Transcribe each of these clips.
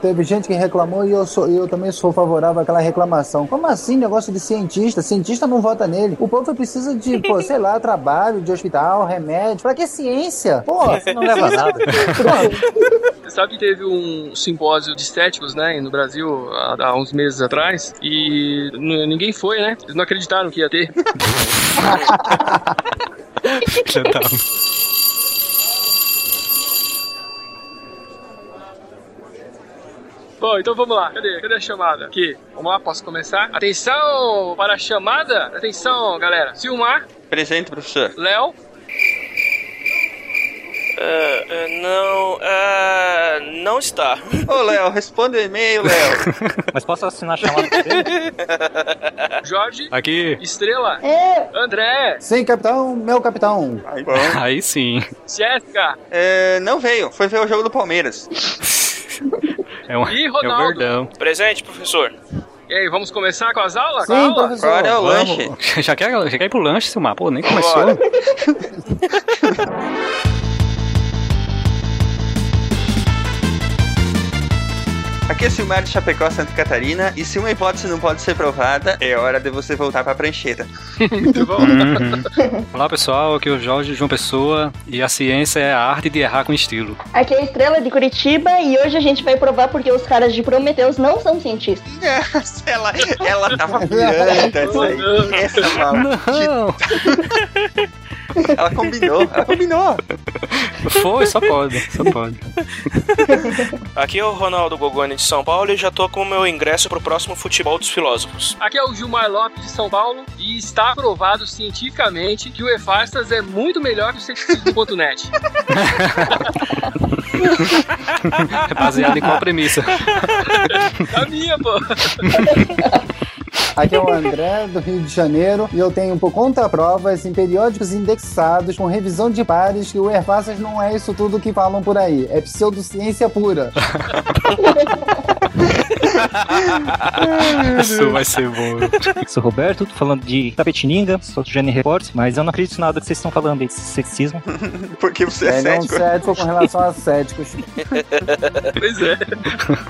teve gente que reclamou e eu, sou, eu também sou favorável àquela reclamação. Como assim negócio de cientista? Cientista não vota nele. O povo precisa de, pô, sei lá, trabalho, de hospital, remédio. Pra que ciência? Pô, você não leva nada. Você sabe que teve um simpósio de estéticos, né, no Brasil há, há uns meses atrás e ninguém foi, né? Eles não acreditaram que ia ter. Bom, então vamos lá. Cadê? Cadê a chamada? Aqui. Vamos lá, posso começar? Atenção para a chamada. Atenção, galera. Silmar. Presente, professor. Léo. Uh, uh, não, uh, não está. Ô, Léo, responde o e-mail, Léo. Mas posso assinar a chamada dele? Jorge. Aqui. Estrela. É. André. Sim, capitão, meu capitão. Aí, bom. Aí sim. Jéssica. Não veio, foi ver o jogo do Palmeiras. É um, E é um Ronaldo. verdão. Presente, professor. E aí, vamos começar com as aulas? Sim, aula? professor. Agora é o lanche. Vamos. Já quer, já quer ir pro lanche, Silmar? Pô, nem começou. É Silmar de Chapecó, Santa Catarina, e se uma hipótese não pode ser provada, é hora de você voltar pra prancheta. Muito bom. Olá pessoal, aqui é o Jorge João Pessoa e a ciência é a arte de errar com estilo. Aqui é a Estrela de Curitiba e hoje a gente vai provar porque os caras de Prometheus não são cientistas. ela, ela tava pirando essa aí. Essa maldita. Não! Ela combinou, ela combinou. Foi, só pode, só pode. Aqui é o Ronaldo Gogoni de São Paulo e já tô com o meu ingresso pro próximo Futebol dos Filósofos. Aqui é o Gilmar Lopes de São Paulo e está provado cientificamente que o Efastas é muito melhor que o. É baseado em qual premissa? A minha, pô. Aqui é o André, do Rio de Janeiro, e eu tenho por conta provas em periódicos indexados com revisão de pares que o Ervaças não é isso tudo que falam por aí. É pseudociência pura. Isso vai ser bom. Sou Roberto, tô falando de Tapetininga, sou do Gene Report, mas eu não acredito em nada que vocês estão falando aí de sexismo. Porque você é, É não cético. cético com relação a céticos. Pois é.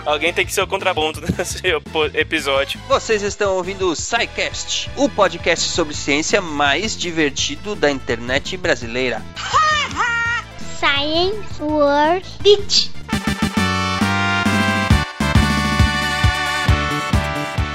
Alguém tem que ser o contraponto nesse episódio. Vocês estão ouvindo o SciCast, o podcast sobre ciência mais divertido da internet brasileira. Science World Beach.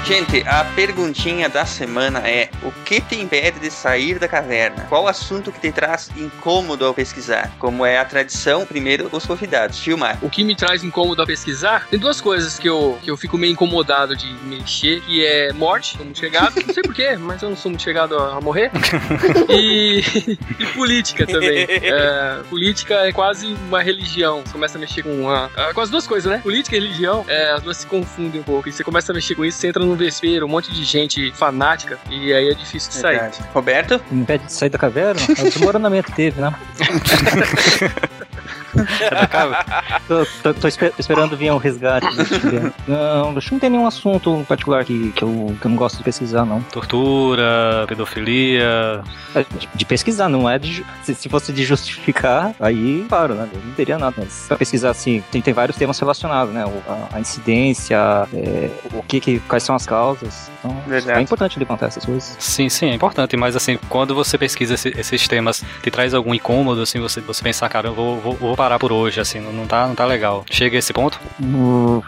Gente, a perguntinha da semana é: o que te impede de sair da caverna? Qual assunto que te traz incômodo ao pesquisar? Como é a tradição, primeiro os convidados. Filmar. O que me traz incômodo a pesquisar, tem duas coisas que eu, que eu fico meio incomodado de mexer, que é morte, muito chegado, não sei porquê, mas eu não sou muito chegado a, morrer, e, e política também. É, política é quase uma religião, você começa a mexer com uma, com as duas coisas, né? Política e religião, é, as duas se confundem um pouco, e você começa a mexer com isso, você entra num vespeiro, um monte de gente fanática, e aí é difícil de sair. Roberto? Me impede de sair da caverna? É o desmoronamento que teve, né? tô, tô- tô esper- esperando vir um resgate. não, acho que não tem nenhum assunto particular que, que, eu, que eu não gosto de pesquisar, não. Tortura, pedofilia. É, De, de pesquisar, não é de. Se, se fosse de justificar, aí, claro, né? Não teria nada. Mas pra pesquisar, assim, tem, tem vários temas relacionados, né? O- A, a incidência, é, o que, que. quais são as causas. Então, Verdade. é importante levantar essas coisas. Sim, sim, é importante, mas assim, quando você pesquisa esse- esses temas, te traz algum incômodo, assim, você, você pensar, cara, eu vou, vou, vou parar por hoje, assim, não, não, tá, não tá legal. Chega a esse ponto? Não,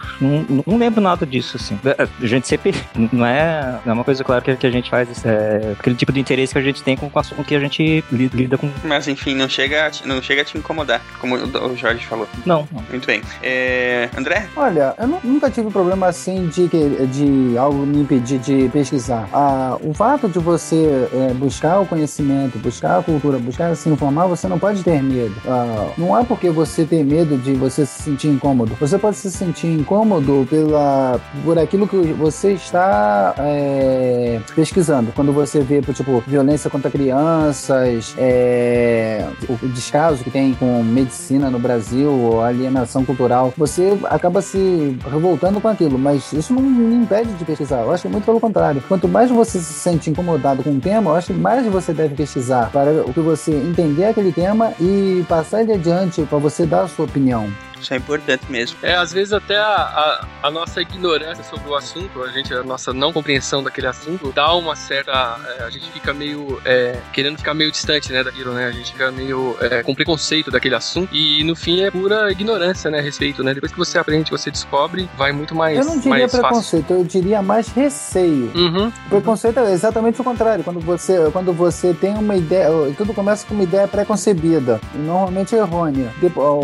não lembro nada disso, assim. É, A gente sempre. Não é, não é uma coisa, claro, que, que a gente faz. É, aquele tipo de interesse que a gente tem com, com o assunto que a gente li- lida com. Mas enfim, não chega, a te- não chega a te incomodar, como o Jorge falou. Não, não. Muito bem. É, André? Olha, eu nu- nunca tive problema assim de, de algo me impedir de pesquisar. Ah, o fato de você é, buscar o conhecimento, buscar a cultura, buscar se informar, você não pode ter medo. Ah, não é porque você tem medo de você se sentir incômodo. Você pode se sentir incômodo pela, por aquilo que você está é, pesquisando. Quando você vê, tipo, violência contra crianças, é, o descaso que tem com medicina no Brasil, ou alienação cultural, você acaba se revoltando com aquilo, mas isso não me impede de pesquisar. Eu acho que muito pelo contrário. Quanto mais você se sente incomodado com um tema, eu acho que mais você deve pesquisar para o que você entender aquele tema e passar ele adiante para você dar a sua opinião. Isso é importante mesmo. É, às vezes até a, a, a nossa ignorância sobre o assunto, a gente, a nossa não compreensão daquele assunto, dá uma certa. é, a gente fica meio. é, querendo ficar meio distante, né, daquilo, né? A gente fica meio é, com preconceito daquele assunto. E no fim é pura ignorância, né, a respeito, né? Depois que você aprende, que você descobre, vai muito mais. Eu não diria mais fácil. preconceito, eu diria mais receio. Uhum. Preconceito é exatamente o contrário. Quando você, quando você tem uma ideia, tudo começa com uma ideia pré-concebida e normalmente errônea.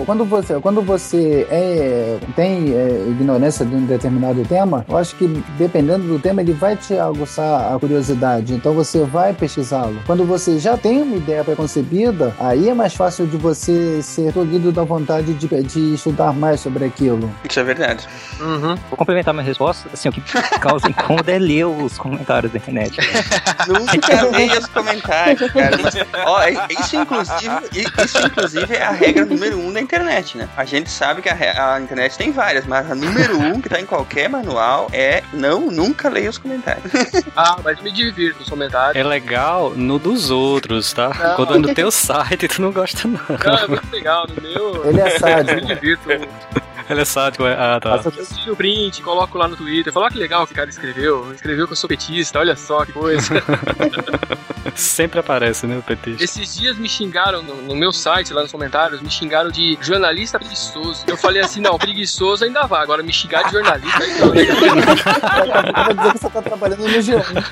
Quando você, quando você é, tem é, ignorância de um determinado tema, eu acho que dependendo do tema ele vai te aguçar a curiosidade. Então você vai pesquisá-lo. Quando você já tem uma ideia pré-concebida, aí é mais fácil de você ser tolhido da vontade de, de estudar mais sobre aquilo. Isso é verdade. Uhum. Vou complementar minha resposta. Assim, o que causa incômodo é ler os comentários da internet. Nunca leia os comentários, cara. Mas, ó, isso, inclusive, isso, inclusive, é a regra número um da internet, né? A gente sabe que a, a internet tem várias, mas a número um que tá em qualquer manual é não, nunca leia os comentários. Ah, mas me divirto nos comentários. É legal no dos outros, tá? Não. Quando é no teu site, tu não gosta, não. Não, é muito legal. No meu. Ele é sádico. Eu me divirto. Ele é é. Ah, tá. Eu tiro o print, coloco lá no Twitter. Falo, ah, que legal que o cara escreveu. Escreveu que eu sou petista, olha só que coisa. Sempre aparece, né, o petista. Esses dias me xingaram no, no meu site, lá nos comentários, me xingaram de jornalista preguiçoso. Eu falei assim, não, preguiçoso ainda vai. Agora me xingar de jornalista. Vai dizer que você tá trabalhando no G1.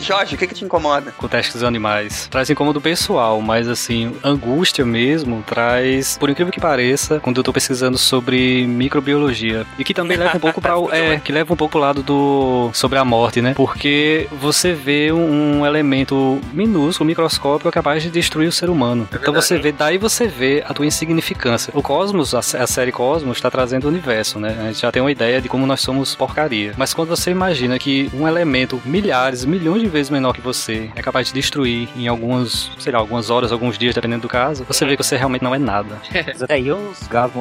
Jorge, o que que te incomoda? com testes dos animais. Traz incômodo pessoal, mas assim, angústia mesmo traz, por incrível que pareça, quando eu tô pesquisando sobre microbiologia. E que também leva um pouco para é, que leva um pouco pro lado do sobre a morte, né? Porque você vê um, elemento minúsculo, microscópico capaz de destruir o ser humano. então você vê, daí você vê a tua insignificância. O Cosmos, a, a série Cosmos está trazendo o universo, né? A gente já tem uma ideia de como nós somos porcaria. Mas quando você imagina que um elemento milhares, milhões de vezes menor que você é capaz de destruir em algumas, sei lá, algumas horas, alguns dias, dependendo do caso, você vê que você realmente não é nada. Mas até aí os gases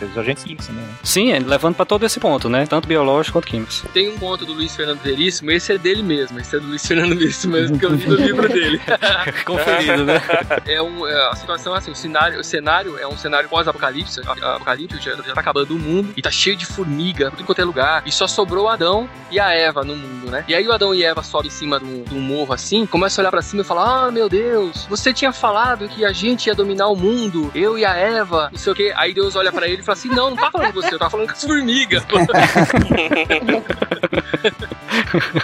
os agentes químicos também, né? Sim, é, levando pra todo esse ponto, né? Tanto biológico quanto químicos. Tem um conto do Luiz Fernando Veríssimo, esse é dele mesmo. Esse é do Luiz Fernando Veríssimo mesmo, que eu li no livro dele. Conferido, né? É um, é, a situação é assim, o cenário, o cenário é um cenário pós-apocalipse, a- apocalipse já, já tá acabando o mundo e tá cheio de formiga, tudo quanto é lugar, e só sobrou o Adão e a Eva no mundo, né? E aí o Adão e Eva sobem em cima de um, de um morro assim, começam a olhar pra cima e falar: Ah, meu Deus, você tinha falado que a gente ia dominar o mundo, eu e a Eva, não sei o quê. Aí Deus olha pra ele e fala assim: Não, não tá falando com você, eu tava falando com as formigas.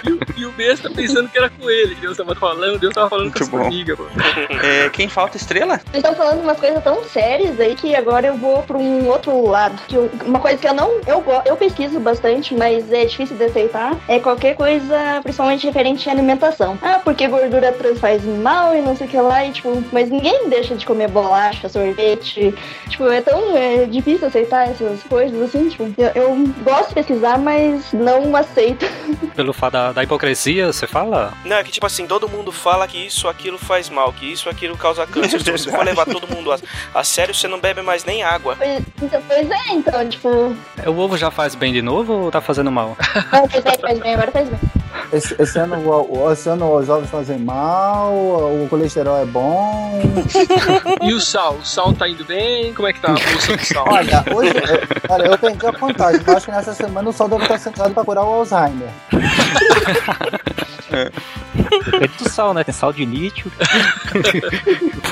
e, o, e o besta pensando que era com ele, que Deus tava falando, Deus tava falando com as Muito bom. formigas, pô. É, quem falta estrela? Vocês estão falando umas coisas tão sérias aí que agora eu vou pra um outro lado. Que eu- uma coisa que eu não. Eu, eu pesquiso bastante, mas é difícil de aceitar. É qualquer coisa, principalmente referente à alimentação. Ah, porque gordura trans faz mal e não sei o que lá. E, tipo, mas ninguém deixa de comer bolacha, sorvete. Tipo, é tão é, difícil aceitar essas coisas assim. Tipo, eu, eu gosto de pesquisar, mas não aceito. Pelo fato da, da hipocrisia, você fala? Não, é que tipo assim, todo mundo fala que isso, aquilo faz mal, que isso, aquilo causa câncer. Se você for levar todo mundo a, a sério, você não bebe mais nem água. Pois, então, pois é, então, tipo. O ovo já faz bem de novo ou tá fazendo mal? Não, faz bem, faz bem, agora faz bem. Esse, esse ano, o- esse ano os ovos fazem mal, o colesterol é bom. E o sal? O sal tá indo bem? Como é que tá a evolução do sal? Olha, hoje, eu, olha, eu perdi a contagem, mas acho que nessa semana o sol deve estar sentado pra curar o Alzheimer. É do sal, né? Tem sal de lítio.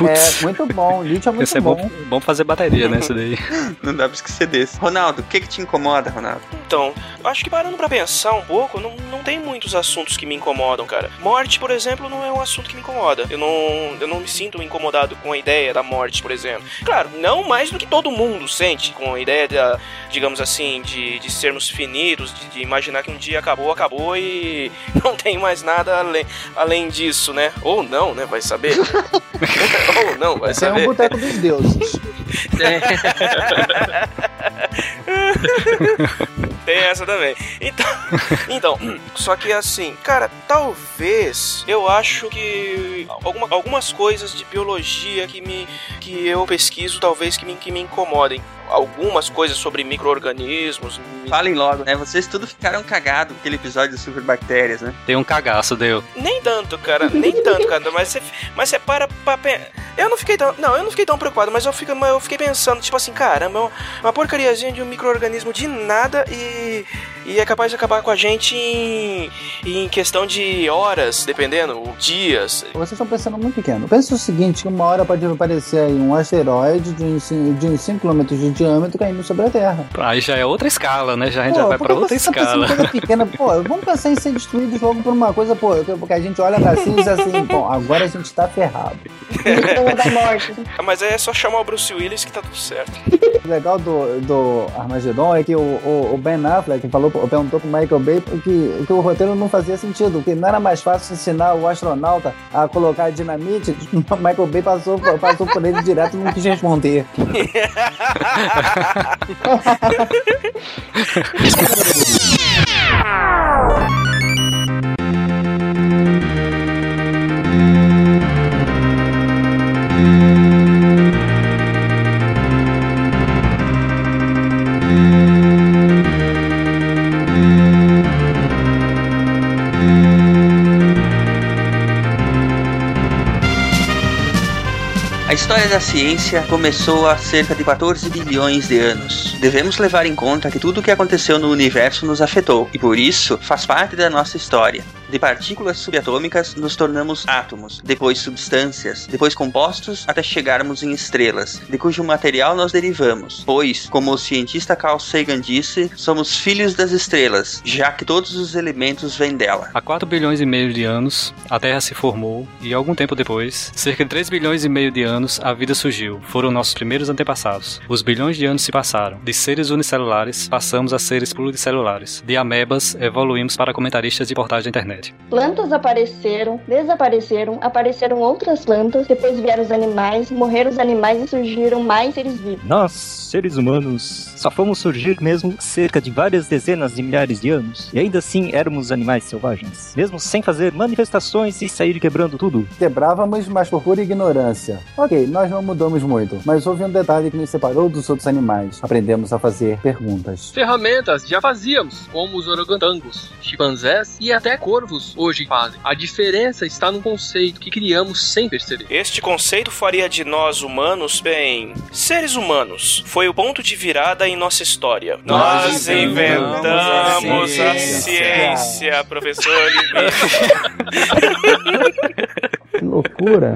É muito bom, lítio é muito Isso é bom. bom, bom fazer bateria, né? Isso daí. Não dá pra esquecer desse. Ronaldo, o que que te incomoda, Ronaldo? Então, acho que parando pra pensar um pouco, não, não tem muitos assuntos que me incomodam, cara. Morte, por exemplo, não é um assunto que me incomoda. Eu não, eu não me sinto incomodado com a ideia da morte, por exemplo. Claro, não mais do que todo mundo sente com a ideia da, digamos assim, de, de sermos finitos, de, de imaginar que um dia acabou, acabou e não tem mais nada além, além disso, né? Ou não, né? Vai saber. Ou não, vai Esse é um saber. boteco dos deuses. Tem essa também. Então, então, só que assim, cara, talvez eu acho que alguma- algumas coisas de biologia que me que eu pesquiso talvez que me, que me incomodem. Algumas coisas sobre micro-organismos. mi- Falem logo, né? Vocês tudo ficaram cagados com aquele episódio de superbactérias, né? Tem um cagaço, deu. Nem tanto, cara, nem tanto, cara, mas você, mas você para pra Eu não fiquei tão. Não, eu não fiquei tão preocupado, mas eu, fico, eu fiquei pensando, tipo assim, caramba, é uma, uma porcariazinha de um micro-organismo de nada e. E é capaz de acabar com a gente em, em questão de horas, dependendo, ou dias. Vocês estão pensando muito pequeno. Pensa o seguinte, que uma hora pode aparecer aí um asteroide de uns, cin- de uns 5 km de diâmetro caindo sobre a Terra. Aí já é outra escala, né? Já a gente Pô, já vai pra outra tá escala. em coisa pequena? Pô, vamos pensar em ser destruídos logo por uma coisa, pô, que- porque a gente olha pra cima e diz assim, bom, agora a gente tá ferrado. Da morte. Mas aí é só chamar o Bruce Willis que tá tudo certo. O legal do, do Armagedon é que o, o, o Ben Affleck falou, perguntou pro Michael Bay que, que o roteiro não fazia sentido, que não era mais fácil ensinar o astronauta a colocar dinamite. O Michael Bay passou, passou por ele direto e não quis responder. História da ciência começou há cerca de 14 bilhões de anos. Devemos levar em conta que tudo o que aconteceu no universo nos afetou, e por isso faz parte da nossa história. De partículas subatômicas nos tornamos átomos, depois substâncias, depois compostos até chegarmos em estrelas, de cujo material nós derivamos. Pois, como o cientista Carl Sagan disse, somos filhos das estrelas, já que todos os elementos vêm dela. Há 4 bilhões e meio de anos, a Terra se formou e algum tempo depois, cerca de 3 bilhões e meio de anos, a vida surgiu. Foram nossos primeiros antepassados. Os bilhões de anos se passaram. De seres unicelulares, passamos a seres pluricelulares. De amebas, evoluímos para comentaristas de portais da internet. Plantas apareceram, desapareceram, apareceram outras plantas, depois vieram os animais, morreram os animais e surgiram mais seres vivos. Nós, seres humanos, só fomos surgir mesmo cerca de várias dezenas de milhares de anos, e ainda assim éramos animais selvagens, mesmo sem fazer manifestações e sair quebrando tudo. Quebrávamos, mas por pura ignorância. Ok, nós não mudamos muito, mas houve um detalhe que nos separou dos outros animais. Aprendemos a fazer perguntas. Ferramentas já fazíamos, como os orangotangos, chimpanzés e até corvos hoje fazem. A diferença está no conceito que criamos sem perceber. Este conceito faria de nós humanos, bem, seres humanos. Foi o ponto de virada em nossa história. Nós Nós inventamos inventamos a a ciência. professor. Que loucura!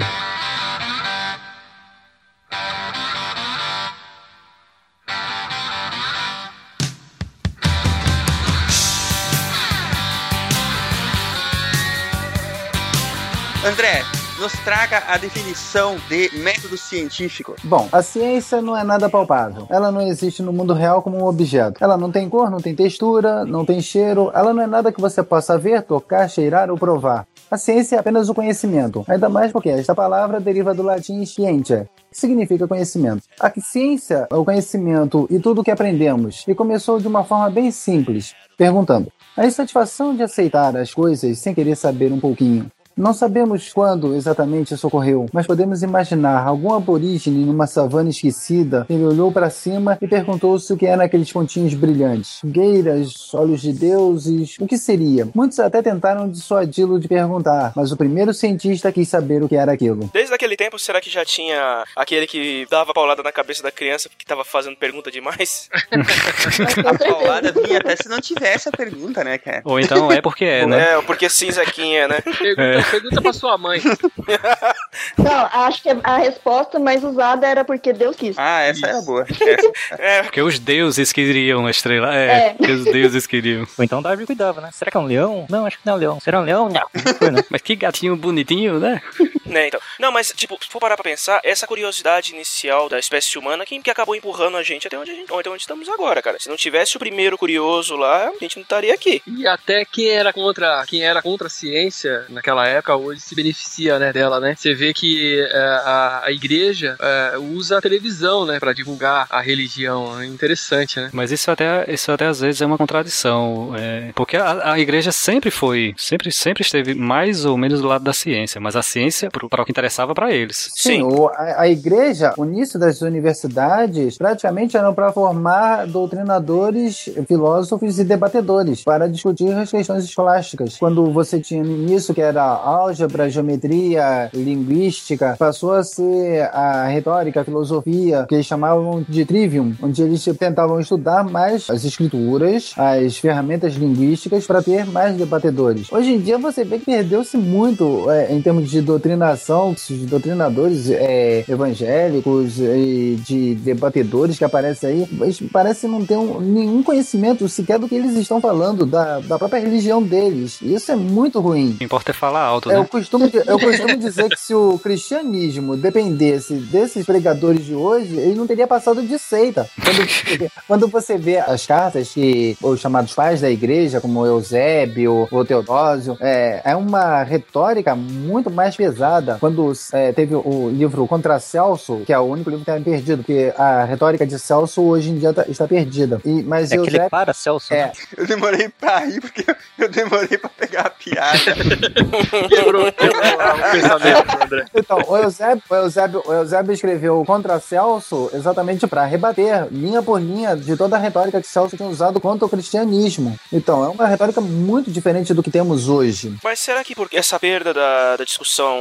André, nos traga a definição de método científico. Bom, a ciência não é nada palpável. Ela não existe no mundo real como um objeto. Ela não tem cor, não tem textura, não tem cheiro. Ela não é nada que você possa ver, tocar, cheirar ou provar. A ciência é apenas o conhecimento, ainda mais porque esta palavra deriva do latim scientia, que significa conhecimento. A ciência é o conhecimento e tudo o que aprendemos, e começou de uma forma bem simples, perguntando: a insatisfação de aceitar as coisas sem querer saber um pouquinho. Não sabemos quando exatamente isso ocorreu, mas podemos imaginar algum aborígene numa savana esquecida. Ele olhou para cima e perguntou-se o que eram aqueles pontinhos brilhantes. Fogueiras, olhos de deuses, o que seria? Muitos até tentaram dissuadi-lo de perguntar, mas o primeiro cientista quis saber o que era aquilo. Desde aquele tempo, será que já tinha aquele que dava paulada na cabeça da criança porque tava fazendo pergunta demais? A paulada vinha até se não tivesse a pergunta, né, cara? Ou então é porque é, né? É, porque sim, Zequinha, né? Pergunta, pergunta pra sua mãe. Não, acho que a resposta mais usada era porque Deus quis. Ah, essa era boa. Essa. É, Porque os deuses queriam a estrela. É, É. porque os deuses queriam. Ou então Darwin cuidava, né? Será que é um leão? Não, acho que não é um leão. Será um leão? Não. Não foi, né? Mas que gatinho bonitinho, né? né, então. Não, mas, tipo, se for parar pra pensar, essa curiosidade inicial da espécie humana, quem que acabou empurrando a gente até onde, a gente, até onde estamos agora, cara? Se não tivesse o primeiro curioso lá, a gente não estaria aqui. E até quem era contra quem era contra a ciência naquela época hoje se beneficia né, dela, né? Você vê que é, a, a igreja é, usa a televisão, né, para divulgar a religião. É interessante, né? Mas isso até, isso até às vezes é uma contradição, é, porque a, a igreja sempre foi, sempre, sempre esteve mais ou menos do lado da ciência, mas a ciência para o que interessava para eles. Sim, o- a, a igreja, o início das universidades, praticamente eram para formar doutrinadores, filósofos e debatedores para discutir as questões escolásticas. Quando você tinha no início que era álgebra, geometria, linguística, passou a ser a retórica, a filosofia, que eles chamavam de trivium, onde eles tentavam estudar mais as escrituras, as ferramentas linguísticas para ter mais debatedores. Hoje em dia você vê que perdeu-se muito é, em termos de doutrinação, os doutrinadores é, evangélicos e de debatedores que aparecem aí, eles parecem não ter um- nenhum conhecimento sequer do que eles estão falando, da, da própria religião deles. Isso é muito ruim. O que importa é falar alto, Eu né? costumo, di- eu costumo dizer que se o cristianismo dependesse desses pregadores de hoje, ele não teria passado de seita. Quando, quando você vê as cartas que os chamados pais da igreja, como Eusébio ou Teodósio, é, é uma retórica muito mais pesada. Quando é, teve o livro Contra Celso, que é o único livro que está perdido, porque a retórica de Celso hoje em dia tá- está perdida. E, mas É que ele Eusébio, para, Celso. É. né? Eu demorei pra rir porque eu demorei pra pegar a piada. Quebrou, quebrou o pensamento do André. Então, o Eusébio, o Eusébio, o Eusébio escreveu contra Celso exatamente para rebater, linha por linha, de toda a retórica que Celso tinha usado contra o cristianismo. Então, é uma retórica muito diferente do que temos hoje. Mas será que por essa perda da, da discussão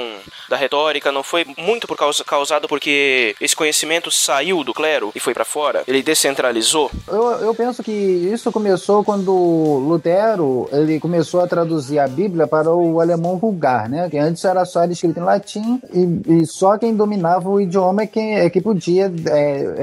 da retórica não foi muito por causa causado porque esse conhecimento saiu do clero e foi pra fora? Ele descentralizou? Eu, eu penso que isso começou quando Lutero ele começou a traduzir a Bíblia para o alemão vulgar, né? Que antes era só era escrito em latim e, e só quem dominava o idioma é quem é que podia é,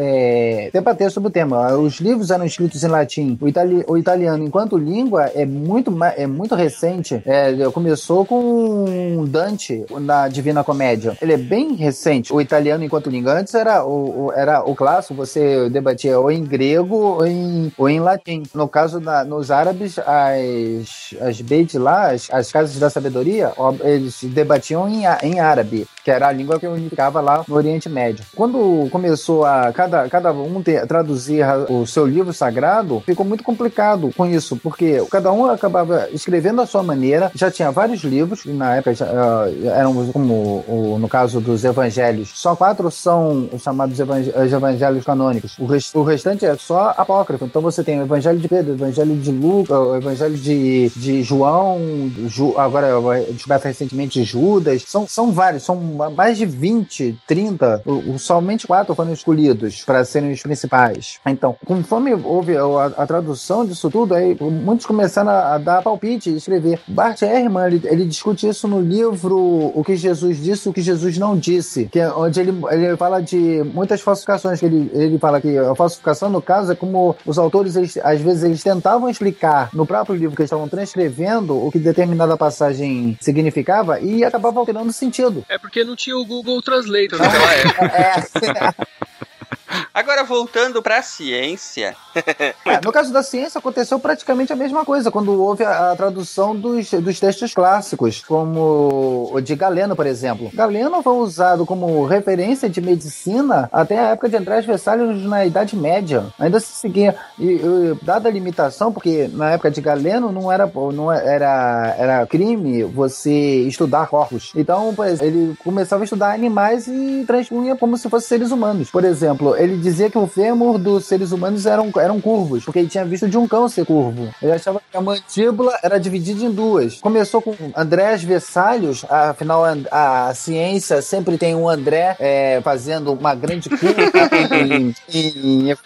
é, debater sobre o tema. Os livros eram escritos em latim. O, itali, o italiano, enquanto língua, é muito, é muito recente. É, começou com Dante na Divina Comédia. Ele é bem recente. O italiano, enquanto língua, antes era o, o- era o clássico, você debatia ou em grego ou em, ou em latim. No caso, da, nos árabes, as, as beit lá, as, as casas da sabedoria, eles debatiam em, em árabe, que era a língua que unificava lá no Oriente Médio. Quando começou a cada, cada um ter, traduzir o seu livro sagrado, ficou muito complicado com isso, porque cada um acabava escrevendo à sua maneira, já tinha vários livros, e na época já, ah, eram como o- no caso dos evangelhos, só quatro são os chamados evang- os evangelhos canônicos. O, res- o restante é só apócrifo. Então você tem o evangelho de Pedro, o evangelho de Lucas, o evangelho de, de João, Ju- agora descoberto recentemente Judas. São, são vários, são mais de 20, 30. O- o- somente quatro foram escolhidos para serem os principais. Então, conforme houve a, a tradução disso tudo, aí muitos começaram a, a dar palpite e escrever. Bart Ehrman, ele, ele discute isso no livro O que Jesus disse e o que Jesus não disse, que é onde ele, ele fala de muitas falsificações, ele, ele fala que a falsificação, no caso, é como os autores, eles, às vezes, eles tentavam explicar no próprio livro que eles estavam transcrevendo o que determinada passagem significava e acabava alterando o sentido. É porque não tinha o Google Translator naquela época. É, Agora, voltando pra ciência, É, no caso da ciência, aconteceu praticamente a mesma coisa quando houve a, a tradução dos, dos textos clássicos, como o de Galeno, por exemplo. Galeno foi usado como referência de medicina até a época de Andrés Vesalius na Idade Média. Ainda se seguia, e, e, dada a limitação, porque na época de Galeno não era, não era, era crime você estudar corpos. Então, ele começava a estudar animais e transpunha como se fossem seres humanos. Por exemplo, ele dizia que o fêmur dos seres humanos eram, eram curvos, porque ele tinha visto de um cão ser curvo. Ele achava que a mandíbula era dividida em duas. Começou com Andrés Vesalius, afinal a, a ciência sempre tem um André é, fazendo uma grande curva em, em, em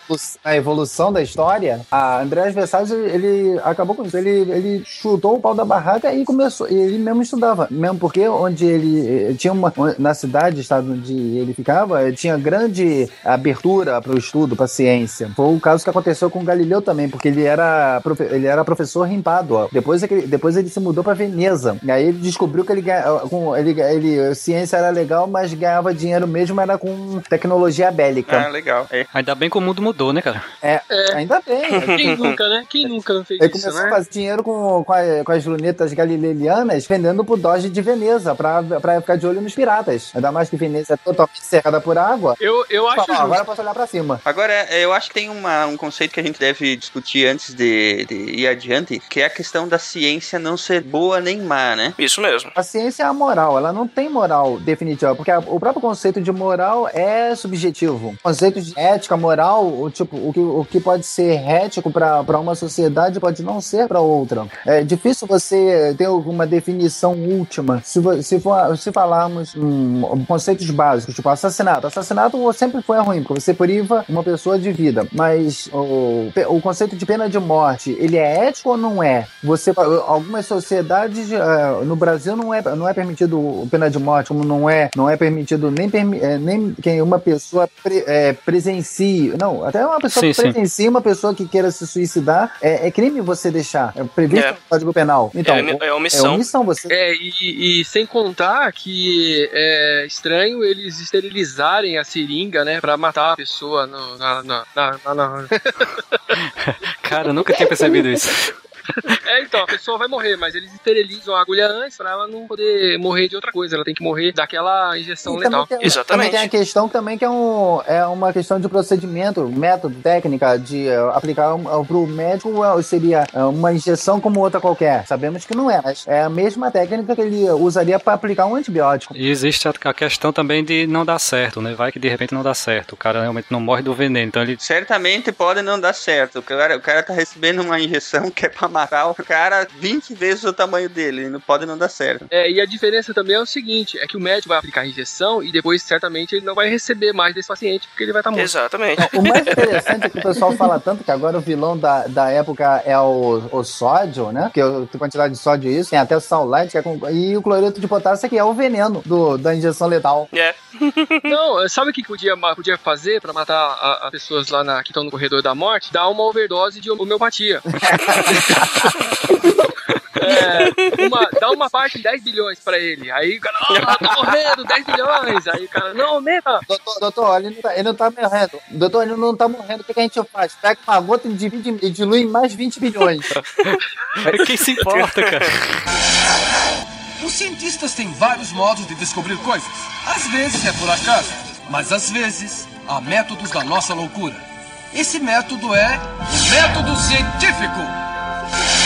a evolução da história. A Andrés Vesalius, ele acabou com isso. Ele, ele chutou o pau da barraca e começou. Ele mesmo estudava. Mesmo porque onde ele tinha uma. Na cidade, estado onde ele ficava, tinha grande abertura para o estudo, para a ciência. Foi o caso que aconteceu com Galileu também, porque ele era, profe- ele era professor em Pádua. Depois, é que ele- depois ele se mudou para Veneza. E aí ele descobriu que ele, com, ele, ele a ciência era legal, mas ganhava dinheiro mesmo era com tecnologia bélica. ah, legal. É. Ainda bem que o mundo mudou, né, cara? É. Ainda bem. Quem nunca, né? Quem nunca não fez Ele isso, começou né? a fazer dinheiro com, com, a- com as lunetas galileanas vendendo pro Doge de Veneza pra, pra ficar de olho nos piratas. Ainda mais que Veneza é totalmente cercada por água. Eu, eu acho Fala, "Ah, agora eu justo. posso olhar pra cima. Agora, é, eu acho que tem uma, um conceito que a gente deve discutir antes de, de ir adiante, que é a questão da ciência não ser boa nem má, né? Isso mesmo. A ciência é a moral, ela não tem moral definitiva, porque a- o próprio conceito de moral é subjetivo. O conceito de ética, moral, o, tipo, o que, o que pode ser ético para uma sociedade pode não ser para outra. É difícil você ter alguma definição última. Se, se, for, se falarmos hum, conceitos básicos, tipo assassinato. Assassinato sempre foi ruim, porque você priva uma pessoa de vida. Mas o, o conceito de pena de morte, ele é ético ou não é? Você, algumas sociedades eh, no Brasil não é, não é permitido pena de morte, como não é, não é permitido nem, permi- eh, nem que uma pessoa pre, eh, presencie. Não, até uma pessoa Sim, que sim. presencie uma pessoa que queira se suicidar, é, é crime você deixar. É previsto É. no Código Penal. Então, é, é, é omissão. omissão. Você É, e, e sem contar que é estranho eles esterilizarem a seringa, né, pra matar a pessoa no, na, na, na, na- na- Cara, eu nunca tinha percebido isso. É, então, a pessoa vai morrer, mas eles esterilizam a agulha antes pra ela não poder morrer de outra coisa. Ela tem que morrer daquela injeção letal. tem, Exatamente. Também tem a questão também que é, um, é uma questão de procedimento, método, técnica de eh, aplicar um, pro médico eh, seria eh, uma injeção como outra qualquer. Sabemos que não é, mas é a mesma técnica que ele usaria para aplicar um antibiótico. E existe a, a questão também de não dar certo, né? Vai que de repente não dá certo. O cara realmente não morre do veneno. Então ele. Certamente pode não dar certo. O cara, o cara tá recebendo uma injeção que é pra matar o cara 20 vezes o tamanho dele. Não pode não dar certo. É, e a diferença também é o seguinte: é que o médico vai aplicar a injeção e depois certamente ele não vai receber mais desse paciente porque ele vai estar morto. Exatamente. O mais interessante é que o pessoal fala tanto que agora o vilão da, da época é o, o sódio, né? Que tem quantidade de sódio isso, tem até saulite, que é com, e o cloreto de potássio que é o veneno do, da injeção letal. É. Não, sabe o que podia, podia fazer pra matar a- as pessoas lá na, que estão no corredor da morte? Dar uma overdose de homeopatia. É, uma, dá uma parte de 10 bilhões pra ele. Aí o cara, ah, tá morrendo, 10 bilhões. Aí o cara, não, aumenta. Doutor, doutor, ele não, tá, ele não tá morrendo. Doutor, ele não tá morrendo. O que, que a gente faz? Pega uma gota e divide e dilui mais 20 bilhões. Quem se importa, cara? Os cientistas têm vários modos de descobrir coisas. Às vezes é por acaso, mas às vezes há métodos da nossa loucura. Esse método é o método científico.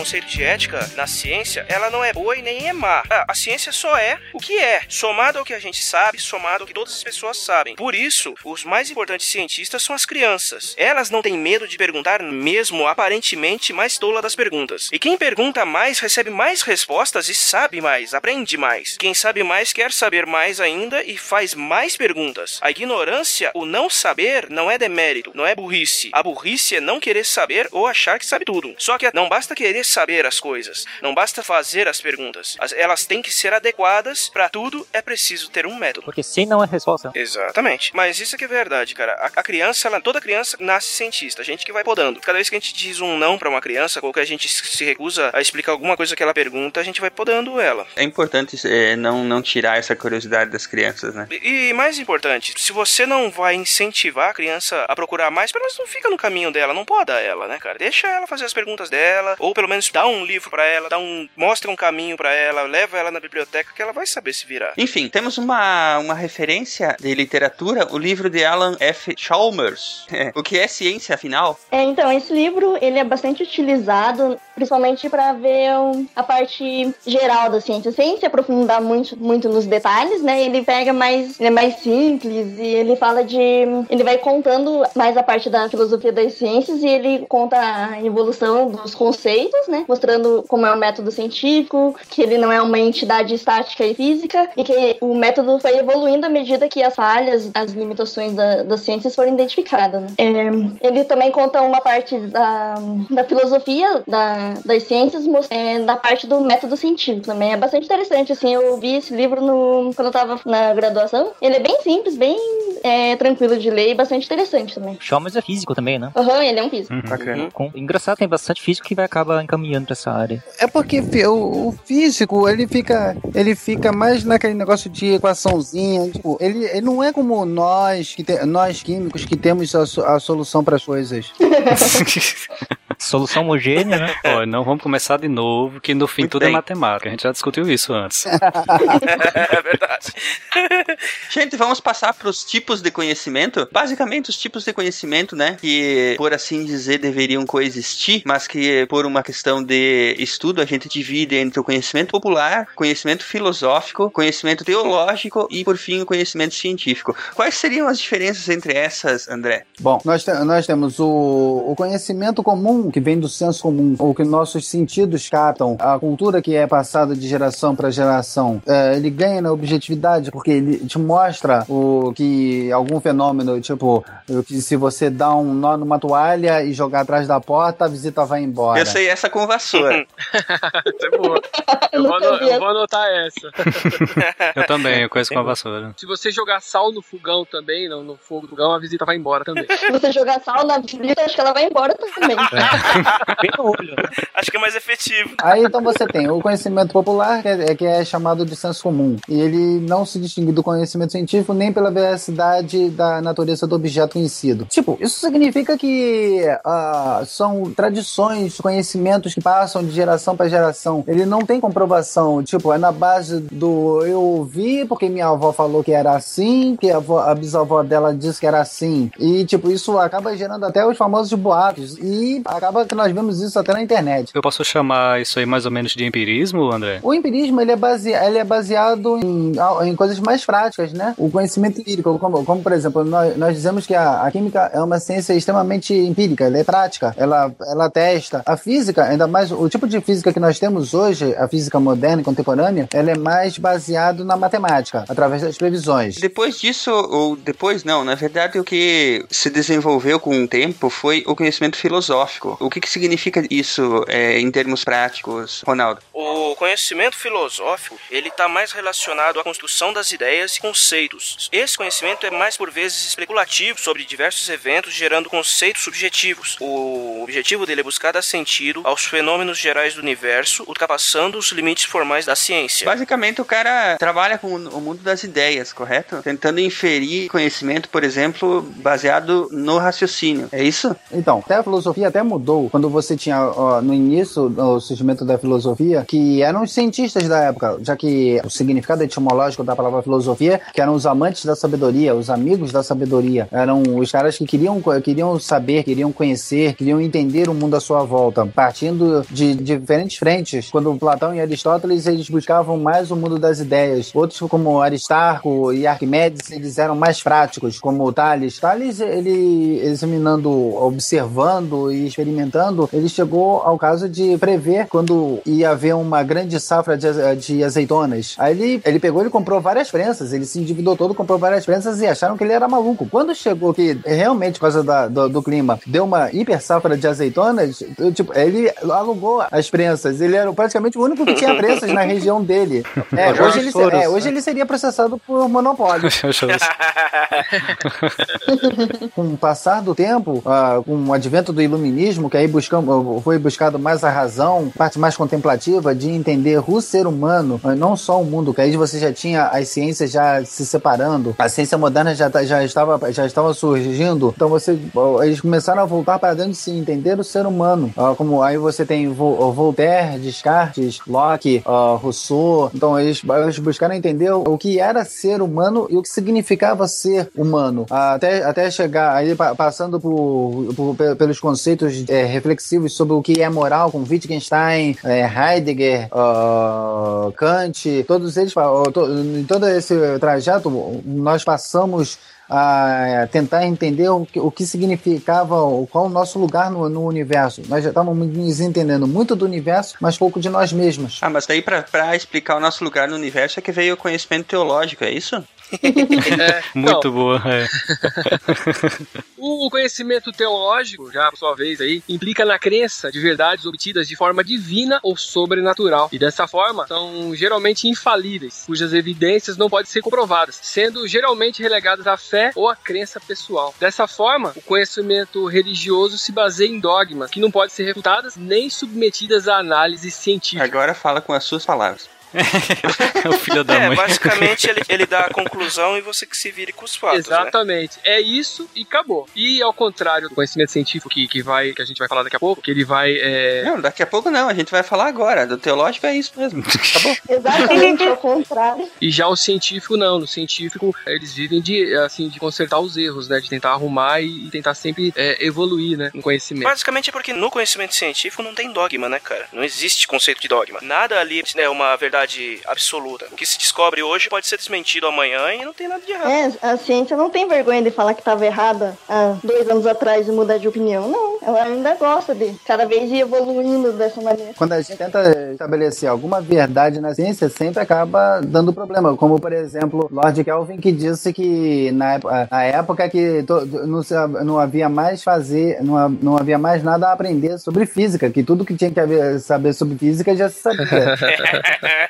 conceito de ética na ciência, ela não é boa e nem é má. Ah, a ciência só é o que é, somado ao que a gente sabe, somado ao que todas as pessoas sabem. Por isso, os mais importantes cientistas são as crianças. Elas não têm medo de perguntar mesmo aparentemente mais tola das perguntas. E quem pergunta mais recebe mais respostas e sabe mais, aprende mais. Quem sabe mais quer saber mais ainda e faz mais perguntas. A ignorância, o não saber, não é demérito, não é burrice. A burrice é não querer saber ou achar que sabe tudo. Só que não basta querer saber as coisas, não basta fazer as perguntas. As- elas têm que ser adequadas. Para tudo é preciso ter um método. Porque sim não é resposta. Exatamente. Mas isso é que é verdade, cara. A, a criança, ela, toda criança nasce cientista. A gente que vai podando. Cada vez que a gente diz um não pra uma criança, ou que a gente se recusa a explicar alguma coisa que ela pergunta, a gente vai podando ela. É importante é, não, não tirar essa curiosidade das crianças, né? E, e mais importante, se você não vai incentivar a criança a procurar mais, pelo menos não fica no caminho dela, não poda ela, né, cara? Deixa ela fazer as perguntas dela, ou pelo menos dá um livro pra ela, dá um, mostra um caminho pra ela, leva ela na biblioteca que ela vai saber se virar. Enfim, temos uma, uma referência de literatura, o livro de Alan F. Chalmers. É, o que é ciência, afinal? É, então, esse livro, ele é bastante utilizado, principalmente para ver a parte geral da ciência, sem se aprofundar muito, muito nos detalhes, né? Ele pega mais, ele é mais simples e ele fala de, ele vai contando mais a parte da filosofia das ciências e ele conta a evolução dos conceitos, né? Mostrando como é o método científico, que ele não é uma entidade estática e física e que o método foi evoluindo à medida que as falhas, as limitações da, das ciências foram identificadas. Né? É, ele também conta uma parte da, da filosofia da, das ciências, é, da parte do método científico também. É bastante interessante, assim, eu vi esse livro no, quando eu tava na graduação. Ele é bem simples, bem é, tranquilo de ler e bastante interessante também. Chalmers é físico também, né? Aham, ele é um físico. Bacana. Com, engraçado, tem bastante físico que vai acabar encaminhando caminhando pra essa área. É porque o, o físico, ele fica, ele fica mais naquele negócio de equaçãozinha. Tipo, ele, ele não é como nós, que te- nós químicos, que temos a, a solução para as coisas. Solução homogênea, né? Ó, não vamos começar de novo, que no fim Muito tudo bem. é matemática. A gente já discutiu isso antes. é verdade. Gente, vamos passar para os tipos de conhecimento. Basicamente, os tipos de conhecimento, né? Que, por assim dizer, deveriam coexistir, mas que, por uma questão de estudo, a gente divide entre o conhecimento popular, conhecimento filosófico, conhecimento teológico e, por fim, o conhecimento científico. Quais seriam as diferenças entre essas, André? Bom, nós, te- nós temos o, o conhecimento comum, que vem do senso comum, ou que nossos sentidos captam, a cultura que é passada de geração para geração. É, ele ganha na objetividade, porque ele te mostra o que algum fenômeno, tipo, que se você dá um nó numa toalha e jogar atrás da porta, a visita vai embora. Eu sei essa com vassoura. Essa é boa. Eu vou, eu vou anotar essa. Eu também, eu conheço com a vassoura. Se você jogar sal no fogão também, no, no fogo do fogão, a visita vai embora também. Se você jogar sal na visita, acho que ela vai embora também. Bem no olho. né? Acho que é mais efetivo. Aí então você tem o conhecimento popular, que é, que é chamado de senso comum. E ele não se distingue do conhecimento científico nem pela veracidade da natureza do objeto conhecido. Tipo, isso significa que ah, são tradições, conhecimentos que passam de geração para geração. Ele não tem comprovação. Tipo, é na base do eu ouvi porque minha avó falou que era assim, que a, avó- a bisavó dela disse que era assim. E, tipo, isso acaba gerando até os famosos boatos. E acaba que nós vemos isso até na internet. Eu posso chamar isso aí mais ou menos de empirismo, André? O empirismo ele é, base... ele é baseado em... em coisas mais práticas, né? O conhecimento empírico, como, como, por exemplo, nós, nós dizemos que a, a química é uma ciência extremamente empírica, ela é prática, ela, ela testa. A física, ainda mais o tipo de física que nós temos hoje, a física moderna e contemporânea, ela é mais baseado na matemática, através das previsões. Depois disso, ou depois não, na verdade o que se desenvolveu com o tempo foi o conhecimento filosófico. O que, que significa isso é, em termos práticos, Ronaldo? O conhecimento filosófico, ele está mais relacionado à construção das ideias e conceitos. Esse conhecimento é mais por vezes especulativo sobre diversos eventos, gerando conceitos subjetivos. O objetivo dele é buscar dar sentido aos fenômenos gerais do universo, ultrapassando os limites formais da ciência. Basicamente, o cara trabalha com o mundo das ideias, correto? Tentando inferir conhecimento, por exemplo, baseado no raciocínio. É isso? Então, até a filosofia até mudou quando você tinha ó, no início do surgimento da filosofia, que eram os cientistas da época, já que o significado etimológico da palavra filosofia, que eram os amantes da sabedoria, os amigos da sabedoria, eram os caras que queriam, queriam saber, queriam conhecer, queriam entender o mundo à sua volta, partindo de diferentes frentes. Quando Platão e Aristóteles eles buscavam mais o mundo das ideias, outros como Aristarco e Arquimedes eles eram mais práticos, como Tales. Tales ele examinando, observando e experimentando, ele chegou ao caso de prever quando ia haver uma grande safra de, de azeitonas. Aí ele, ele pegou e comprou várias prensas, ele se endividou todo, comprou várias prensas e acharam que ele era maluco. Quando chegou que realmente, por causa da- do, do clima, deu uma hiper safra de azeitonas, tipo, ele alugou as prensas. Ele era praticamente o único que tinha prensas na região dele. É, hoje, ele, Soros, é, né? hoje ele seria processado por monopólio. com o passar do tempo, ah, com o advento do iluminismo, que aí buscamos, foi buscado mais a razão, parte mais contemplativa de entender o ser humano, não só o mundo, que aí você já tinha as ciências já se separando, a ciência moderna já, tá- já, estava, já estava surgindo, então você, eles começaram a voltar para dentro de se entender o ser humano, Ah, como aí você tem Vo- Voltaire, Descartes, Locke, ah, Rousseau, então eles, eles buscaram entender o, que era ser humano e o que significava ser humano, até, até chegar aí pa- passando por, por- pe- pelos conceitos é, reflexivos sobre o que é moral com Wittgenstein, é, Heidegger, ah, Kant, todos eles, em todo esse trajeto nós passamos a tentar entender o que, o que significava, o- qual o nosso lugar no, no universo. Nós já estávamos nos entendendo muito do universo, mas pouco de nós mesmos. Ah, mas daí pra, pra explicar o nosso lugar no universo é que veio o conhecimento teológico, é isso? É, Muito não, boa, é. O conhecimento teológico, já por sua vez aí, implica na crença de verdades obtidas de forma divina ou sobrenatural. E dessa forma, são geralmente infalíveis, cujas evidências não podem ser comprovadas, sendo geralmente relegadas à fé ou à crença pessoal. Dessa forma, o conhecimento religioso se baseia em dogmas que não podem ser refutadas nem submetidas à análise científica. Agora fala com as suas palavras. É o filho da É, mãe. basicamente ele, ele dá a conclusão e você que se vire com os fatos, né? Exatamente. É isso e acabou. E ao contrário do conhecimento científico que, que, vai, que a gente vai falar daqui a pouco, que ele vai. é, Não, daqui a pouco não, a gente vai falar agora. Do teológico é isso mesmo. Acabou. Exatamente ao contrário. E já o científico não, no científico eles vivem de assim de consertar os erros, né, de tentar arrumar e, e tentar sempre é, evoluir, né, no conhecimento. Basicamente é porque no conhecimento científico não tem dogma, né, cara? Não existe conceito de dogma. Nada ali é uma verdade absoluta. O que se descobre hoje pode ser desmentido amanhã e não tem nada de errado. É, a ciência não tem vergonha de falar que estava errada há dois anos atrás e mudar de opinião. Não, ela ainda gosta de cada vez ir evoluindo dessa maneira. Quando a gente tenta estabelecer alguma verdade na ciência, sempre acaba dando problema. Como, por exemplo, Lord Kelvin, que disse que na época, na época que to- não, se- não havia mais fazer, não, não havia mais nada a aprender sobre física, que tudo que tinha que haver- saber sobre física já se sabia.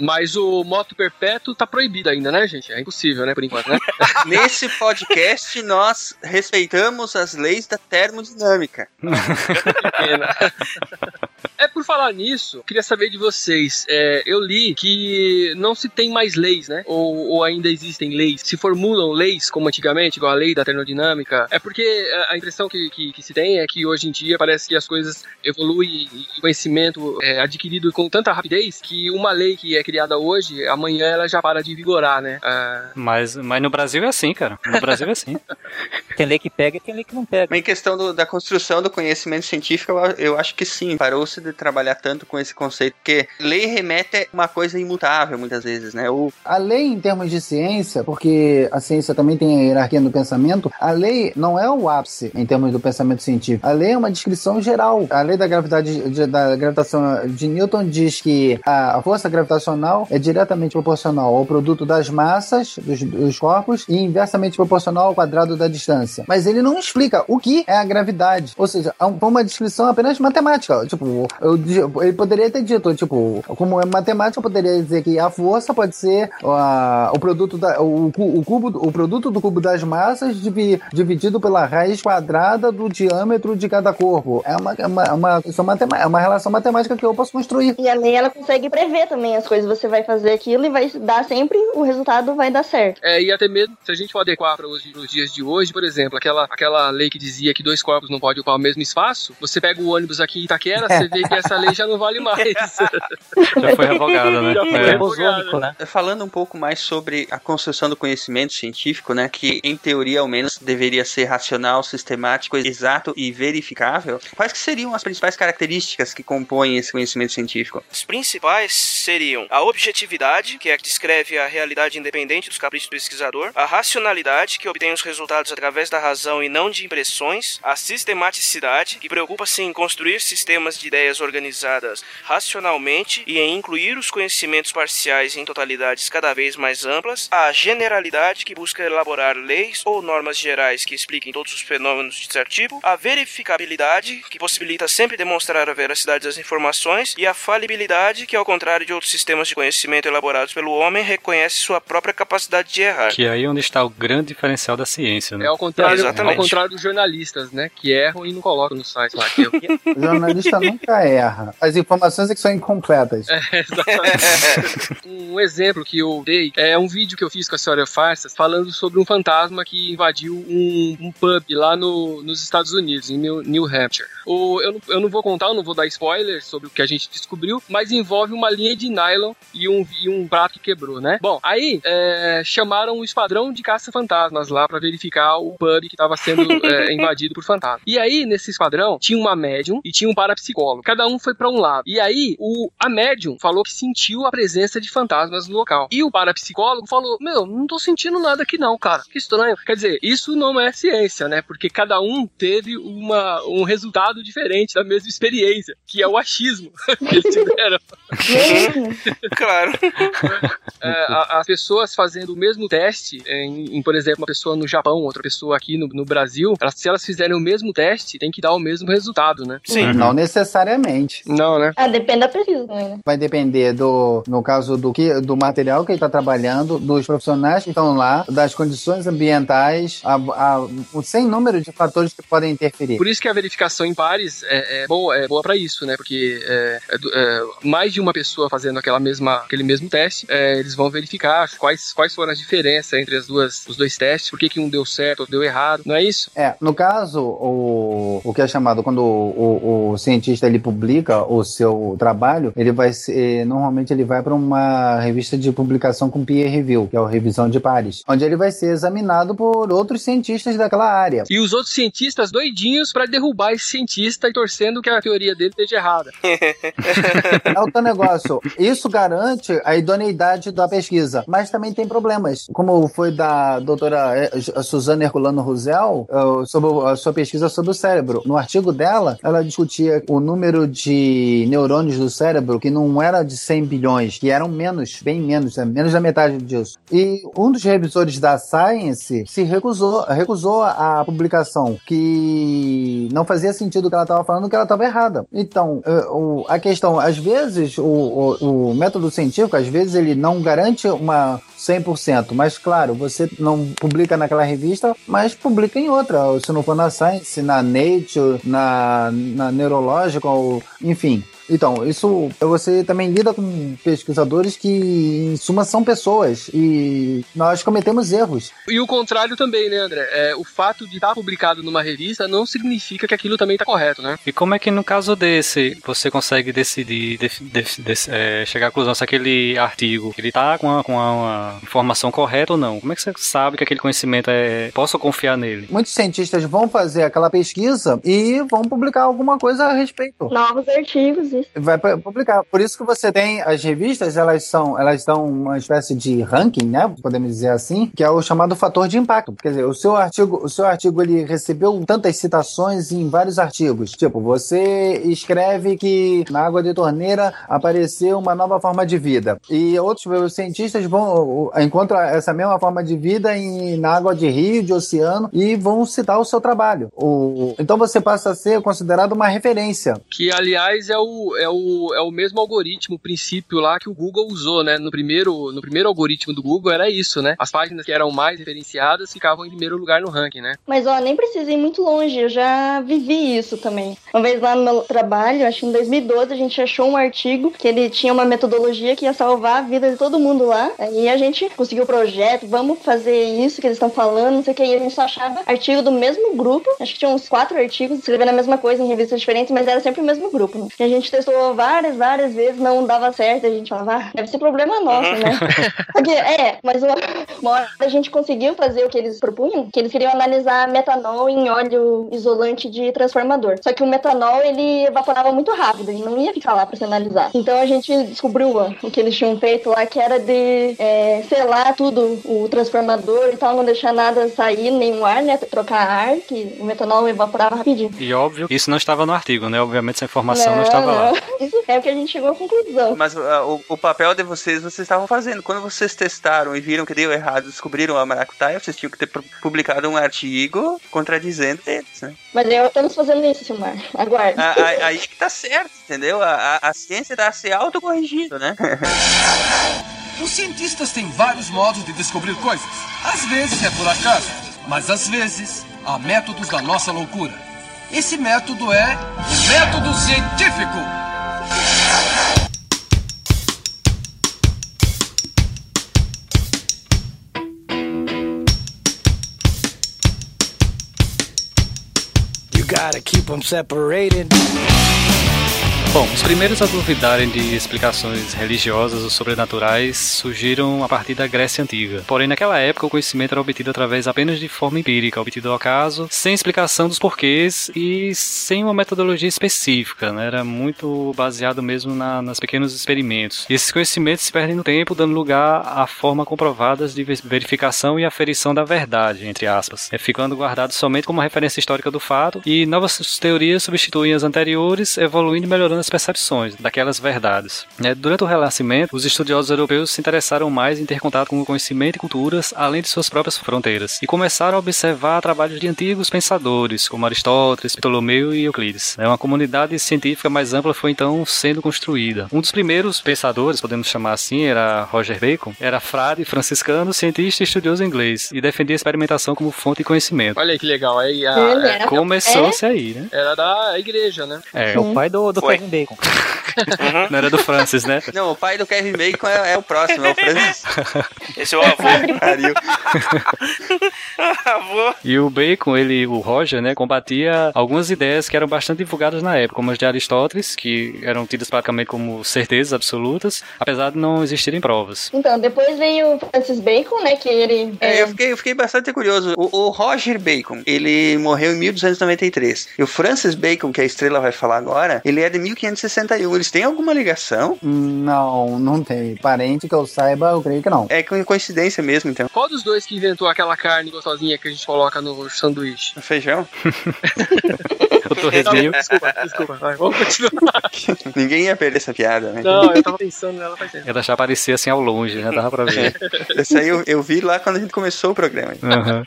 Mas o moto perpétuo tá proibido ainda, né, gente? É impossível, né, por enquanto, né? Nesse podcast, nós respeitamos as leis da termodinâmica. Pena. É por falar nisso, queria saber de vocês. É, eu li que não se tem mais leis, né? Ou, ou ainda existem leis. Se formulam leis como antigamente, igual a lei da termodinâmica. É porque a- a impressão que, que, que se tem é que hoje em dia parece que as coisas evoluem e o conhecimento é adquirido com tanta rapidez que uma lei que é criada hoje, amanhã ela já para de vigorar, né? Ah, Mas, mas no Brasil é assim, cara. No Brasil é assim. Tem lei que pega e tem lei que não pega. Mas em questão do- da construção do conhecimento científico, eu, eu acho que sim. Parou-se de trabalhar tanto com esse conceito, porque lei remete a uma coisa imutável, muitas vezes, né? O, A lei, em termos de ciência, porque a ciência também tem a hierarquia do pensamento, a lei não é o ápice em termos do pensamento científico. A lei é uma descrição geral. A lei da gravidade de- da gravitação de Newton diz que a a força gravitacional é diretamente proporcional ao produto das massas dos, dos corpos e inversamente proporcional ao quadrado da distância. Mas ele não explica o que é a gravidade. Ou seja, é um- uma descrição apenas matemática. Tipo, eu ele poderia ter dito, tipo, como é matemática, eu poderia dizer que a força pode ser o produto da, o, o cubo, o produto do cubo das massas divi- dividido pela raiz quadrada do diâmetro de cada corpo. É uma, é uma, é é uma, é uma relação matemática que eu posso construir. E a lei, ela consegue prever também as coisas. Você vai fazer aquilo e vai dar sempre, o resultado vai dar certo. É, e até mesmo, se a gente for adequar para os, dias de hoje, por exemplo, aquela, aquela lei que dizia que dois corpos não podem ocupar o mesmo espaço, você pega o ônibus aqui em Itaquera, você vê que essa lei já não vale mais. Já foi revogada, né? Já foi É. Bosônico, né? Falando um pouco mais sobre a construção do conhecimento científico, né, que em teoria ao menos deveria ser racional, sistemático, exato e verificável, quais que seriam as principais características que compõem esse conhecimento científico? Os principais seriam a objetividade, que é a que descreve a realidade independente dos caprichos do pesquisador, a racionalidade, que obtém os resultados através da razão e não de impressões, a sistematicidade, que preocupa-se em construir sistemas de ideias organizadas racionalmente e em incluir os conhecimentos parciais em totalidades cada vez mais amplas, a generalidade, que busca elaborar leis ou normas gerais que expliquem todos os fenômenos de certo tipo, a verificabilidade, que possibilita sempre demonstrar a veracidade das informações, e a falibilidade, que ao contrário de outros sistemas de conhecimento elaborados pelo homem, reconhece sua própria capacidade de errar. Que é aí onde está o grande diferencial da ciência, né? É ao contrário, Exatamente. ao contrário dos jornalistas, né? Que erram e não colocam no site lá. Que eu... O jornalista nunca erra. As informações é que são incompletas. Exatamente. um exemplo que eu dei é um vídeo que eu fiz com a senhora Farsas falando sobre um fantasma que invadiu um, um pub lá no, nos Estados Unidos, em New, New Hampshire. O, eu, não, eu não vou contar, eu não vou dar spoilers sobre o que a gente descobriu, mas envolve uma linha de nylon e um, e um prato que quebrou, né? Bom, aí é, chamaram o esquadrão de caça-fantasmas lá pra verificar o pub que estava sendo é, invadido por fantasmas. E aí, nesse esquadrão, tinha uma médium e tinha um parapsicólogo. psicólogo. Cada um foi para um lado. E aí, o, a médium falou que sentiu a presença de fantasmas no local. E o parapsicólogo falou: Meu, não tô sentindo nada aqui não, cara. Que estranho. Quer dizer, isso não é ciência, né? Porque cada um teve uma, um resultado diferente da mesma experiência, que é o achismo que eles tiveram. Claro. É, a- as pessoas fazendo o mesmo teste, em, em, por exemplo, uma pessoa no Japão, outra pessoa aqui no, no Brasil, elas- se elas fizerem o mesmo teste, tem que dar o mesmo resultado, né? Sim. Não necessariamente. Não, né? Ah, depende da pesquisa também, né? Vai depender do, no caso do que, do material que ele está trabalhando, dos profissionais que estão lá, das condições ambientais, a, a, o sem número de fatores que podem interferir. Por isso que a verificação em pares é, é boa, é boa para isso, né? Porque é, é é, mais de uma pessoa fazendo aquela mesma, aquele mesmo teste, é, eles vão verificar quais, quais foram as diferenças entre as duas, os dois testes, por que, que um deu certo ou deu errado, não é isso? É, no caso, o, o que é chamado, quando o, o, o cientista ele publica o seu trabalho, ele vai ser, normalmente ele vai para uma revista de publicação com peer review, que é a revisão de pares, onde ele vai ser examinado por outros cientistas daquela área. E os outros cientistas doidinhos para derrubar esse cientista e torcendo que a teoria dele esteja errada. É o teu negócio. Isso garante a idoneidade da pesquisa, mas também tem problemas. Como foi da doutora eh, Suzana Herculano Rusel, eh, sobre a sua pesquisa sobre o cérebro. No artigo dela, ela discutia o número de neurônios do cérebro que não era de 100 bilhões, que eram menos, bem menos, né? menos da metade disso. E um dos revisores da Science se recusou, recusou a publicação, que não fazia sentido o que ela estava falando, que ela estava errada. Então, eh, a questão, às vezes, o, o- o método científico, às vezes, ele não garante uma 100%, mas claro, você não publica naquela revista, mas publica em outra. Se não for na Science, na Nature, na, na Neurological, enfim. Então, isso você também lida com pesquisadores que, em suma, são pessoas e nós cometemos erros. E o contrário também, né, André? É, o fato de estar publicado numa revista não significa que aquilo também está correto, né? E como é que no caso desse você consegue decidir, def- def- def- é, chegar à conclusão se aquele artigo ele tá com, a- com a- uma informação correta ou não? Como é que você sabe que aquele conhecimento é. Posso confiar nele? Muitos cientistas vão fazer aquela pesquisa e vão publicar alguma coisa a respeito. Novos artigos, Vai pu- publicar. Por isso que você tem as revistas, elas são, elas dão uma espécie de ranking, né? Podemos dizer assim, que é o chamado fator de impacto. Quer dizer, o seu artigo, o seu artigo ele recebeu tantas citações em vários artigos. Tipo, você escreve que na água de torneira apareceu uma nova forma de vida. E outros cientistas vão encontram essa mesma forma de vida em, na água de rio, de oceano e vão citar o seu trabalho. O, então você passa a ser considerado uma referência. Que, aliás, é o, é o, é o mesmo algoritmo, o princípio lá que o Google usou, né? No primeiro, no primeiro algoritmo do Google era isso, né? As páginas que eram mais referenciadas ficavam em primeiro lugar no ranking, né? Mas ó, nem precisa ir muito longe, eu já vivi isso também. Uma vez lá no meu trabalho, acho que em 2012, a gente achou um artigo que ele tinha uma metodologia que ia salvar a vida de todo mundo lá. Aí a gente conseguiu o projeto, vamos fazer isso que eles estão falando, não sei o que. E a gente só achava artigo do mesmo grupo. Acho que tinha uns quatro artigos escrevendo a mesma coisa em revistas diferentes, mas era sempre o mesmo grupo. E a gente testou várias, várias vezes, não dava certo. A gente falava, ah, deve ser problema nosso, né? Porque, é, mas uma, uma hora a gente conseguiu fazer o que eles propunham, que eles queriam analisar metanol em óleo isolante de transformador. Só que o metanol, ele evaporava muito rápido, ele não ia ficar lá pra ser analisado. Então a gente descobriu ó, o que eles tinham feito lá, que era de é, selar tudo, o transformador e tal, não deixar nada sair, nenhum ar, né, trocar ar, que o metanol evaporava rapidinho. E óbvio, isso não estava no artigo, né? Obviamente essa informação não, estava lá. Isso é o que a gente chegou à conclusão. Mas uh, o, o papel de vocês, vocês estavam fazendo. Quando vocês testaram e viram que deu errado, descobriram a maracutaia, vocês tinham que ter pu- publicado um artigo contradizendo eles, né? Mas eu estamos fazendo isso, Silmar. Aguarde. A- a- Aí que tá certo, entendeu? A, a, a ciência tá se autocorrigindo, né? Os cientistas têm vários modos de descobrir coisas. Às vezes é por acaso, mas às vezes há métodos da nossa loucura. Esse método é método científico. You gotta keep them separated. Bom, os primeiros a duvidarem de explicações religiosas ou sobrenaturais surgiram a partir da Grécia Antiga. Porém, naquela época, o conhecimento era obtido através apenas de forma empírica, obtido ao acaso, sem explicação dos porquês e sem uma metodologia específica, né? Era muito baseado mesmo na, nas pequenos experimentos. E esses conhecimentos se perdem no tempo, dando lugar a forma comprovadas de verificação e aferição da verdade, entre aspas, é, ficando guardado somente como referência histórica do fato, e novas teorias substituem as anteriores, evoluindo e melhorando as percepções daquelas verdades. É, durante o Renascimento, os estudiosos europeus se interessaram mais em ter contato com o conhecimento e culturas além de suas próprias fronteiras, e começaram a observar trabalhos de antigos pensadores, como Aristóteles, Ptolomeu e Euclides. É, uma comunidade científica mais ampla foi então sendo construída. Um dos primeiros pensadores, podemos chamar assim, era Roger Bacon, era frade franciscano, cientista e estudioso inglês, e defendia a experimentação como fonte de conhecimento. Olha que legal. Aí, a- Começou-se aí, né? era da igreja, né? É, É o pai do, do Foi. Bacon. não era do Francis, né? Não, o pai do Kevin Bacon é, é o próximo, é o Francis. Esse é o avô. Pariu. avô. E o Bacon, ele, o Roger, né, combatia algumas ideias que eram bastante divulgadas na época, como as de Aristóteles, que eram tidas praticamente como certezas absolutas, apesar de não existirem provas. Então, depois veio o Francis Bacon, né? Que ele. É, eu, fiquei, eu fiquei bastante curioso. O, o Roger Bacon, ele morreu em 1293. E o Francis Bacon, que a estrela vai falar agora, ele é de 1561. Eles têm alguma ligação? Não, não tem. Parente que eu saiba, eu creio que não. É coincidência mesmo, então. Qual dos dois que inventou aquela carne gostosinha que a gente coloca no sanduíche? Feijão? Torresminho. Desculpa, desculpa. Vai, vamos continuar. Ninguém ia perder essa piada, né? Não, eu tava pensando nela faz tempo. Ia deixar aparecer assim ao longe, né? Dava pra ver. Esse aí eu, eu vi lá quando a gente começou o programa. Aham.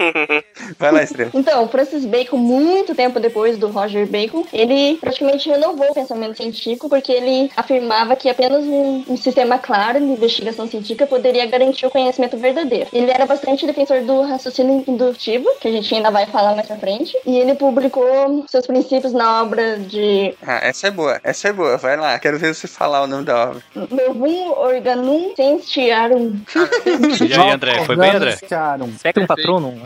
Vai lá, estrela. Então, o Francis Bacon, muito tempo depois do Roger Bacon, ele praticamente renovou o pensamento científico porque ele afirmava que apenas um, um sistema claro de investigação científica poderia garantir o conhecimento verdadeiro. Ele era bastante defensor do raciocínio indutivo, que a gente ainda vai falar mais pra frente, e ele publicou seus princípios na obra de Ah, essa é boa. Essa é boa. Vai lá. Quero ver você falar o nome da obra. Novum Organum Scientiarum. E aí, André? Foi bem, André? Tiaram. Spectrum Patronum.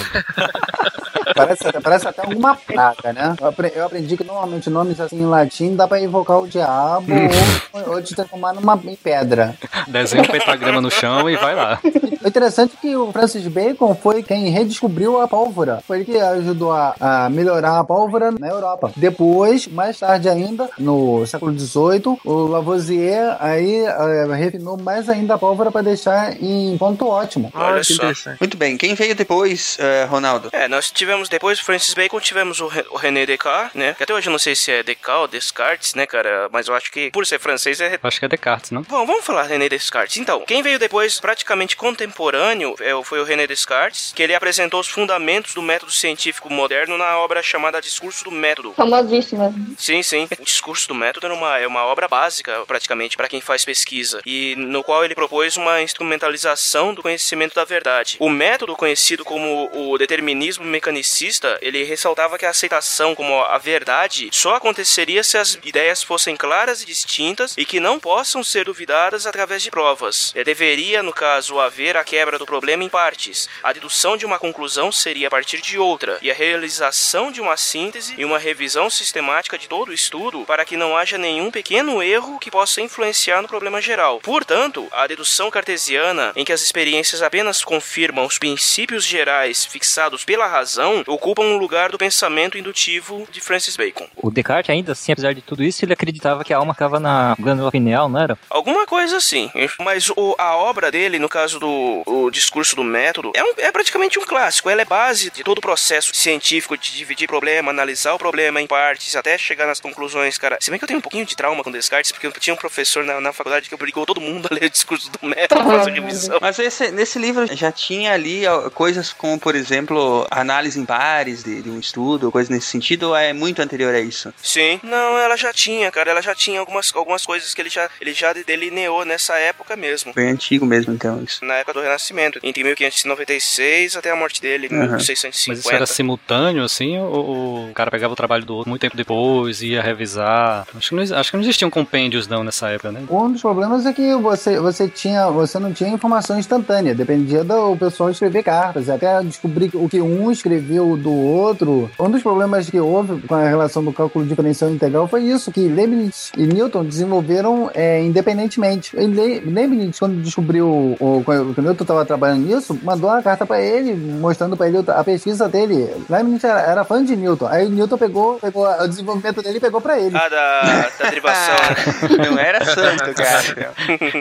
Parece, parece até alguma praga, né? Eu apre- eu aprendi que normalmente nomes assim em latim dá pra invocar o diabo ou, ou te transformar numa em pedra. Desenha um pentagrama no chão e vai lá. O interessante é que o Francis Bacon foi quem redescobriu a pólvora. Foi ele que ajudou a, a melhorar a pólvora na Europa. Depois, mais tarde ainda, no século XVIII, o Lavoisier aí eh, refinou mais ainda a pólvora para deixar em ponto ótimo. Olha que só. interessante. Muito bem. Quem veio depois, eh, Ronaldo? É, nós tivemos depois do Francis Bacon, tivemos o, Re- o René Descartes, né? Que até hoje eu não sei se é Descartes ou Descartes, né, cara? Mas eu acho que, por ser francês, é Acho que é Descartes, não? Bom, vamos falar René Descartes. Então, quem veio depois, praticamente contemporâneo, é, foi o René Descartes, que ele apresentou os fundamentos do método científico moderno na obra chamada Discurso do Método. Famosíssima. Sim, sim. O Discurso do Método é uma, é uma obra básica, praticamente, para quem faz pesquisa, e no qual ele propôs uma instrumentalização do conhecimento da verdade. O método conhecido como o determinismo mecanicista, ele ressaltava que a aceitação como a verdade só aconteceria se as ideias fossem claras e distintas e que não possam ser duvidadas através de provas. É, Deveria, no caso, haver a quebra do problema em partes. A dedução de uma conclusão seria a partir de outra, e a realização de uma síntese e uma revisão sistemática de todo o estudo para que não haja nenhum pequeno erro que possa influenciar no problema geral. Portanto, a dedução cartesiana, em que as experiências apenas confirmam os princípios gerais fixados pela razão, ocupam um lugar do pensamento indutivo de Francis Bacon. O Descartes, ainda assim, apesar de tudo isso, ele acreditava que a alma ficava na glândula pineal, não era? Alguma coisa assim. Mas o- a obra dele, no caso do o discurso do método, é, um- é praticamente um clássico. Ela é base de todo o processo científico de dividir problema, analisar o problema em partes, até chegar nas conclusões, cara. Se bem que eu tenho um pouquinho de trauma com Descartes, porque eu tinha um professor na, na faculdade que obrigou todo mundo a ler o discurso do método fazer revisão. Mas esse- nesse livro já tinha ali coisas como, por exemplo, análise em pares de, de um estudo, coisa nesse sentido, ou é muito anterior a isso? Sim. Não, ela já tinha, cara. Ela já tinha algumas, algumas coisas que ele já, ele já delineou nessa época mesmo. Foi antigo mesmo, então, isso. Na época do Renascimento, entre 1596 até a morte dele, em Uhum. 1650. Mas isso era simultâneo, assim, ou, ou o cara pegava o trabalho do outro muito tempo depois, ia revisar? Acho que não, acho que não existiam compêndios, não, nessa época, né? Um dos problemas é que você, você, tinha, você não tinha informação instantânea, dependia do pessoal escrever cartas, até descobrir o que um escreveu do outro. Um dos problemas que houve com a relação do cálculo diferencial integral foi isso, que Leibniz e Newton desenvolveram é, independentemente. E Le- Leibniz, quando descobriu, o, quando o Newton estava trabalhando nisso, mandou uma carta para ele, mostrando para ele a pesquisa dele. Leibniz era, era fã de Newton. Aí Newton pegou, pegou o desenvolvimento dele e pegou para ele. Ah, da, da derivação, né? Não era santo, cara.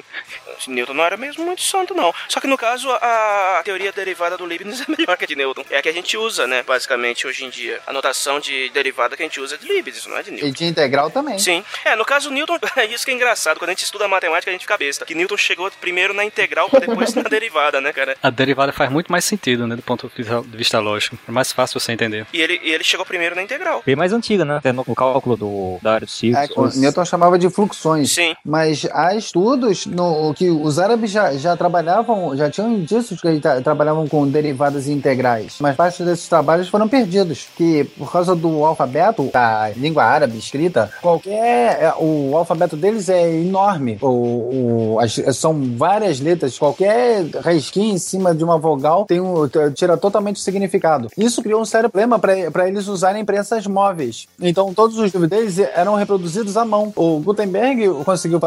Newton não era mesmo muito santo, não. Só que no caso, a, teoria derivada do Leibniz é melhor que a de Newton. É a que a gente usa, né, basicamente, hoje em dia. A notação de derivada que a gente usa é de Leibniz, não é de Newton. E de integral também. Sim. É, no caso, Newton, é isso que é engraçado. Quando a gente estuda matemática, a gente fica besta. Que Newton chegou primeiro na integral pra depois na derivada, né, cara? A derivada faz muito mais sentido, né? Do ponto de vista lógico. É mais fácil você entender. E ele, e ele chegou primeiro na integral. Bem mais antiga, né? Até no, no cálculo do, da área dos É, círculos. o Newton chamava de fluxões. Sim. Mas há estudos no, que os árabes já, já trabalhavam, já tinham indícios que eles tra- trabalhavam com derivadas integrais. Mas parte desses trabalhos foram perdidos. Que por causa do alfabeto, da língua árabe escrita, qualquer. é, O alfabeto deles é enorme. O, o- as- são várias letras. Qualquer risquinho em cima de uma vogal tem um, tira totalmente o significado. Isso criou um sério problema para eles usarem prensas móveis. Então todos os livros deles eram reproduzidos à mão. O Gutenberg conseguiu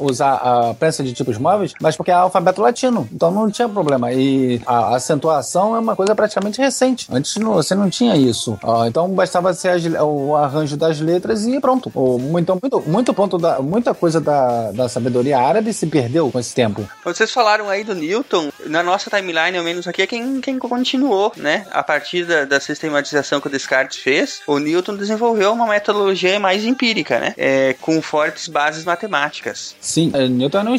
usar a prensa de tipos móveis, mas porque é alfabeto latino. Então não tinha problema. E a acentuação é uma coisa praticamente recente. Antes não- você não tinha isso. Ah, então bastava ser as- o arranjo das letras e pronto. Então muito, muito ponto da, muita coisa da, da sabedoria árabe se perdeu com esse tempo. Vocês falaram aí do Newton, na nossa timeline, ao menos aqui, é quem, quem continuou, né? A partir da, da sistematização que o Descartes fez, o Newton desenvolveu uma metodologia mais empírica, né? É, com fortes bases matemáticas. Sim, eh, Newton era um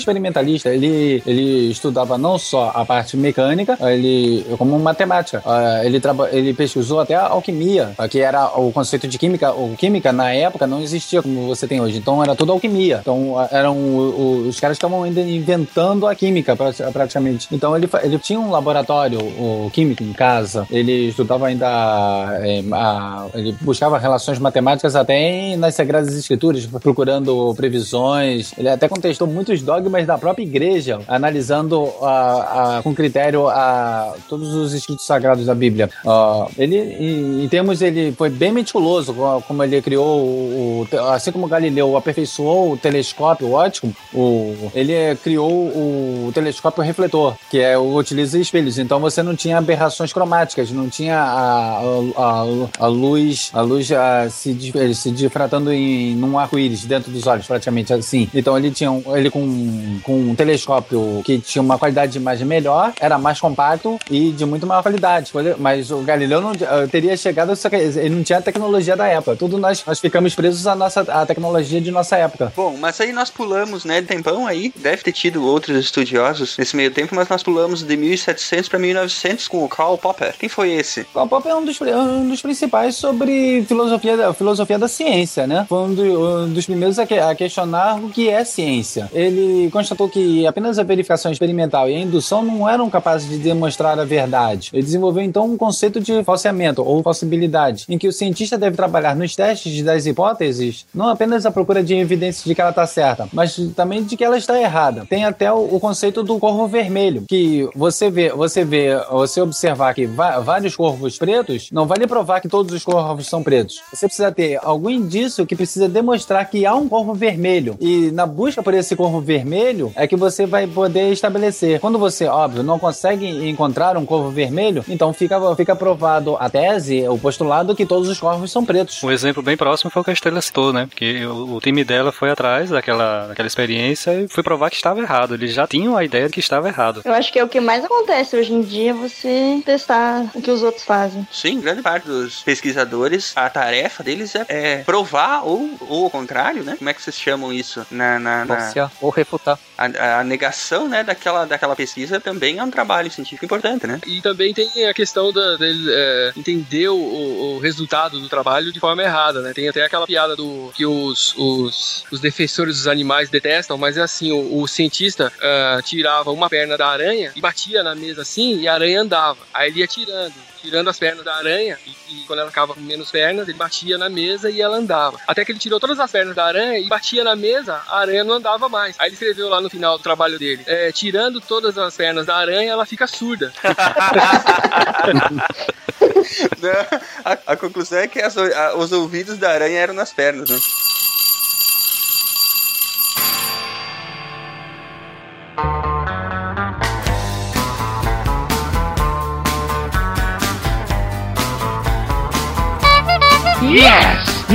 experimentalista. Ele, ele estudava não só a parte mecânica, ele como matemática. Ah, Ele, traba, ele pesquisou até a alquimia, ah, que era o conceito de química. O química na época não existia como você tem hoje. Então era tudo alquimia. Então eram os caras estavam ainda inventando a química pra- praticamente. Então ele, ele tinha um laboratório o químico em casa. Ele estudava ainda, eh, a- ele buscava relações matemáticas até nas sagradas escrituras, procurando previsões. Ele até contestou muitos dogmas da própria igreja, analisando a- a- com critério a, todos os escritos sagrados da Bíblia. Ah, ele, em, em termos, ele foi bem meticuloso, co- como ele criou, o, assim como Galileu aperfeiçoou o telescópio óptico, o, ele criou o telescópio refletor, que é o utiliza espelhos. Então você não tinha aberrações cromáticas, não tinha a, a, a, luz, a luz ah, se, se difratando em num arco-íris dentro dos olhos, praticamente assim. Então ele tinha um, ele com, com um telescópio que tinha uma qualidade de imagem melhor, era mais compacto e de muito maior qualidade. Mas o Galileu não ah, teria chegado, só que ele não tinha a tecnologia da época. Tudo nós, nós ficamos presos à nossa à tecnologia de nossa época. Bom, mas aí nós pulamos, né, tempão aí, deve ter tido outros estudiosos nesse meio tempo, mas nós pulamos de 1700 para 1900 com o Karl Popper. Quem foi esse? Karl Popper é um dos, um dos principais sobre filosofia da, filosofia da ciência, né? Foi um, do- um dos primeiros a, que- a questionar o que é ciência. Ele constatou que apenas a verificação experimental e a indução não eram capazes de demonstrar a verdade. Ele desenvolveu então um conceito de falseamento ou falsibilidade, em que o cientista deve trabalhar nos testes das hipóteses não apenas à procura de evidências de que ela está certa, mas também de que ela está errada. Tem até o, conceito do corvo vermelho, que você vê, você vê, você observar que vários corvos pretos, não vai lhe provar que todos os corvos são pretos. Você precisa ter algum indício que precisa demonstrar que há um corvo vermelho. E na busca por esse corvo vermelho é que você vai poder estabelecer. Quando você, óbvio, não consegue encontrar um corvo vermelho, então fica, fica provado a tese, o postulado que todos os corvos são pretos. Um exemplo bem próximo foi o que a Estrela citou, né? Porque o, o time dela foi atrás daquela, daquela experiência e foi provar que estava errado. Eles já tinham a ideia de que estava errado. Eu acho que é o que mais acontece hoje em dia, você testar o que os outros fazem. Sim, grande parte dos pesquisadores, a tarefa deles é, é provar ou, ou ao contrário, né? Como é que vocês chamam isso? Na, na, na- ou refutar. A, a negação, né, daquela, daquela pesquisa também é um trabalho científico importante, né? E também tem a questão da, dele é, entender o, o- resultado do trabalho de forma errada, né? Tem até aquela piada do que os, os, os defensores dos animais detestam, mas é assim, o, o cientista ah, tirava uma perna da aranha e batia na mesa assim e a aranha andava. Aí ele ia tirando, tirando as pernas da aranha e, e quando ela ficava com menos pernas, ele batia na mesa e ela andava. Até que ele tirou todas as pernas da aranha e batia na mesa, a aranha não andava mais. Aí ele escreveu lá no final do trabalho dele, é, tirando todas as pernas da aranha, ela fica surda. Não, a, a conclusão é que as a- os ouvidos da aranha eram nas pernas, né? You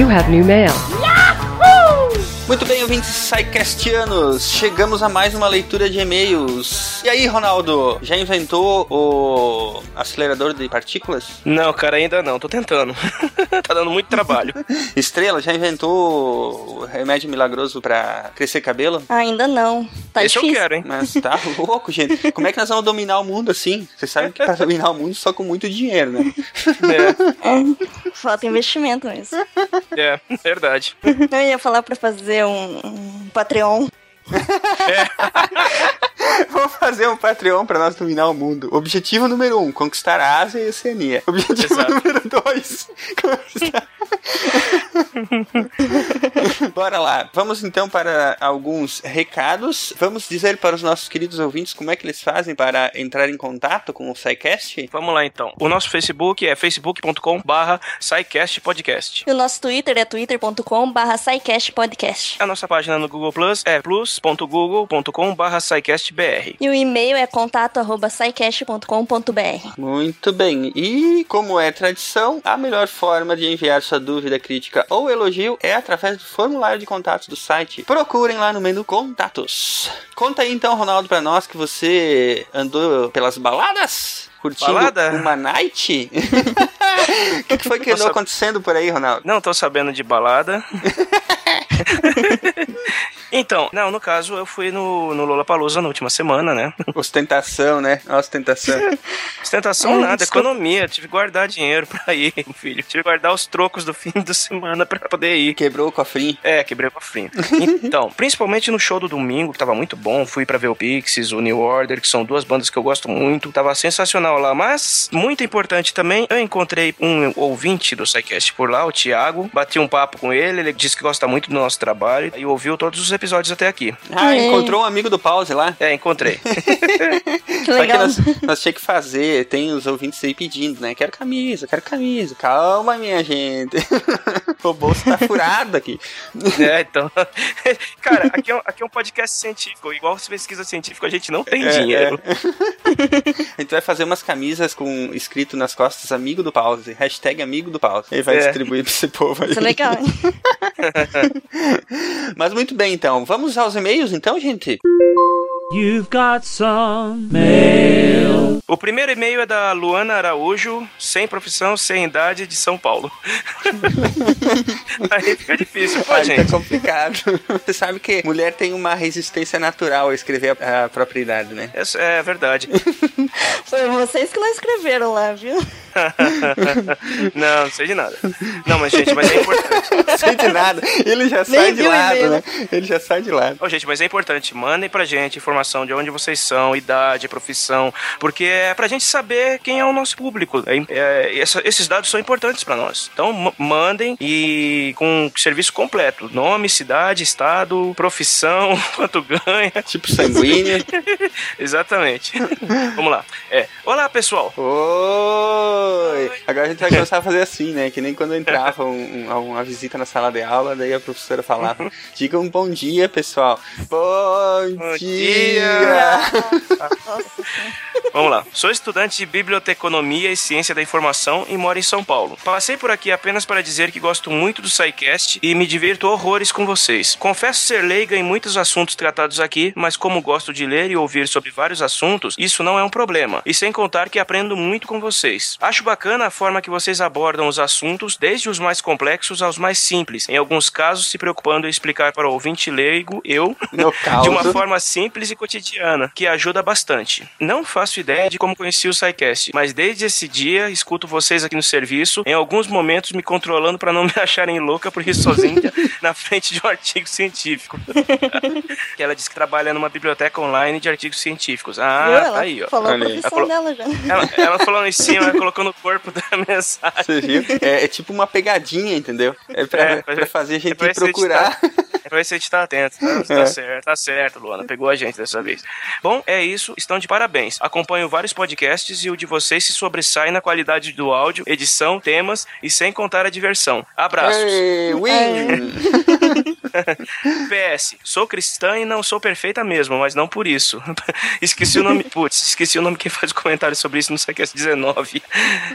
have new mail. Muito bem, ouvintes Psycastianos, chegamos a mais uma leitura de e-mails. E aí, Ronaldo, já inventou o acelerador de partículas? Não, cara, ainda não. Tô tentando. tá dando muito trabalho. Estrela, já inventou o remédio milagroso pra crescer cabelo? Ainda não. Tá Esse eu difícil. quero, hein? Mas tá louco, gente. Como é que nós vamos dominar o mundo assim? Vocês sabem que pra dominar o mundo só com muito dinheiro, né? É, Falta investimento mesmo. é, verdade. Eu ia falar pra fazer um, um Patreon. Vamos fazer um Patreon pra nós dominar o mundo. Objetivo número um, conquistar a Ásia e a Oceania. Objetivo Exato. número dois, conquistar... Bora lá. Vamos então para alguns recados. Vamos dizer para os nossos queridos ouvintes como é que eles fazem para entrar em contato com o SciCast? Vamos lá então. O nosso Facebook é facebook.com barra Podcast. E o nosso Twitter é twitter.com barra Podcast. A nossa página no Google Plus é plus.google.com barra SciCastBR. E o e-mail é contato arroba scicast.com.br. Muito bem. E como é tradição, a melhor forma de enviar sua dúvida, crítica ou elogio é através do formulário de contatos do site. Procurem lá no menu Contatos. Conta aí então, Ronaldo, pra nós que você andou pelas baladas? Curtindo Balada? uma night? O que, que foi que andou Nossa. acontecendo por aí, Ronaldo? Não tô sabendo de balada. então, não, no caso, eu fui no, no Lollapalooza na última semana, né? Ostentação, né? Ostentação. Ostentação Ai, nada, desculpa. economia. Tive que guardar dinheiro pra ir, filho. Tive que guardar os trocos do fim de semana pra poder ir. Quebrou o cofrinho. É, quebrei o cofrinho. Então, principalmente no show do domingo, que tava muito bom. Fui pra ver o Pixies, o New Order, que são duas bandas que eu gosto muito. Tava sensacional lá. Mas, muito importante também, eu encontrei um ouvinte do SciCast por lá, o Thiago. Bati um papo com ele, ele disse que gosta muito do nosso trabalho. E ouviu todos os episódios até aqui. Ah, Ei. encontrou um amigo do Pause lá? É, encontrei. Que Só que legal. nós, nós tinha que fazer, tem os ouvintes aí pedindo, né? Quero camisa, quero camisa. Calma, minha gente. o bolso tá furado aqui. é, então. Cara, aqui é, um, aqui é um podcast científico. Igual se pesquisa científica, a gente não tem É, dinheiro. A gente vai fazer umas camisas com escrito nas costas amigo do pause. Hashtag amigo do pause. E vai É. distribuir pra esse povo aí. Isso é legal, hein? Mas muito bem, então. Vamos aos e-mails, então, gente? You've got some mail. O primeiro e-mail é da Luana Araújo, sem profissão, sem idade, de São Paulo. Aí fica difícil, pô, Aí gente. tá complicado. Você sabe que mulher tem uma resistência natural a escrever a, a própria idade, né? Essa é verdade. Foi vocês que não escreveram lá, viu? não, não sei de nada. Não, mas gente, mas é importante. Não sei de nada. Ele já sai de lado, né? Ele já sai de lado. Ô, gente, mas é importante, mandem pra gente informação de onde vocês são, idade, profissão, porque é pra gente saber quem é o nosso público. É, é, essa- esses dados são importantes pra nós. Então, ma- mandem e com serviço completo: nome, cidade, estado, profissão, quanto ganha. Tipo sanguíneo. Exatamente. Vamos lá. É. Olá, pessoal. Oi! Agora a gente vai começar a fazer assim, né? Que nem quando entrava um- um- uma visita na sala de aula, daí a professora falava: Diga um bom dia, pessoal. Bom, Bom dia! Vamos lá. Sou estudante de biblioteconomia e ciência da informação e moro em São Paulo. Passei por aqui apenas para dizer que gosto muito do SciCast e me divirto horrores com vocês. Confesso ser leiga em muitos assuntos tratados aqui, mas como gosto de ler e ouvir sobre vários assuntos, isso não é um problema. E sem contar que aprendo muito com vocês. Acho bacana a forma que vocês abordam os assuntos, desde os mais complexos aos mais simples, em alguns casos se preocupando em explicar para o ouvinte leigo, eu, de uma forma simples e cotidiana, que ajuda bastante. Não faço ideia de como conheci o SciCast, mas desde esse dia escuto vocês aqui no serviço, em alguns momentos me controlando para não me acharem louca por ir sozinha na frente de um artigo científico. que ela disse que trabalha numa biblioteca online de artigos científicos. Viu? Ah, Ela tá aí, ó. falou a profissão Ela falou- dela já. Ela, ela falou em cima, ela colocou no corpo da mensagem. Você viu? É, é tipo uma pegadinha, entendeu? É pra, É, pra fazer a gente é pra procurar. É pra ver se a gente tá atento. Tá, tá É. certo, tá certo, Luana. Pegou a gente dessa vez. Bom, é isso. Estão de parabéns. Acompanho vários podcasts e o de vocês se sobressai na qualidade do áudio, edição, temas e sem contar a diversão. Abraços. Win! PS, sou cristã e não sou perfeita mesmo, mas não por isso. esqueci o nome. Putz, esqueci o nome que faz o comentário sobre isso no Sequest 19.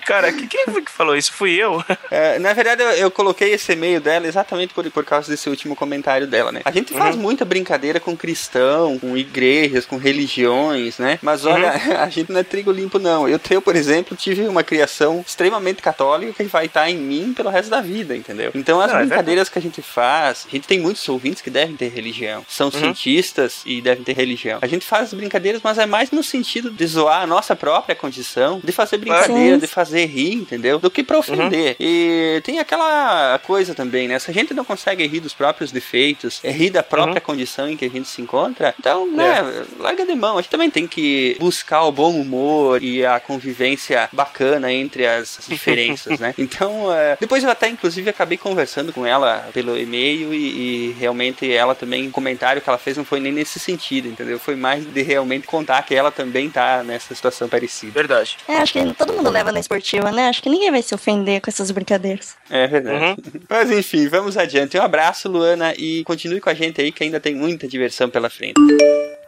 Cara, que- quem foi que falou isso? Fui eu? É, na verdade, eu, eu coloquei esse e-mail dela exatamente por, por causa desse último comentário dela, né? A gente faz muita brincadeira com cristão, com igrejas, com religiões, né? Mas olha, a gente não é trigo limpo, não. Eu, tenho, por exemplo, tive uma criação extremamente católica que vai estar em mim pelo resto da vida, entendeu? Então, as Não, é brincadeiras que a gente faz, a gente tem muitos ouvintes que devem ter religião. São cientistas e devem ter religião. A gente faz brincadeiras, mas é mais no sentido de zoar a nossa própria condição, de fazer brincadeira, Sim. de fazer rir, entendeu? Do que pra ofender. E tem aquela coisa também, né? Se a gente não consegue rir dos próprios defeitos, é rir da própria condição em que a gente se encontra, então, né, larga de mão. A gente também tem que buscar o bom humor e a convivência bacana entre as diferenças, né? Então, é, depois eu até, inclusive, acabei conversando com ela pelo e-mail e, e realmente ela também, o comentário que ela fez não foi nem nesse sentido, entendeu? Foi mais de realmente contar que ela também tá nessa situação parecida. Verdade. É, acho que todo mundo leva na esportiva, né? Acho que ninguém vai se ofender com essas brincadeiras. É verdade. Mas enfim, vamos adiante. Um abraço, Luana, e continue com a gente aí que ainda tem muita diversão pela frente.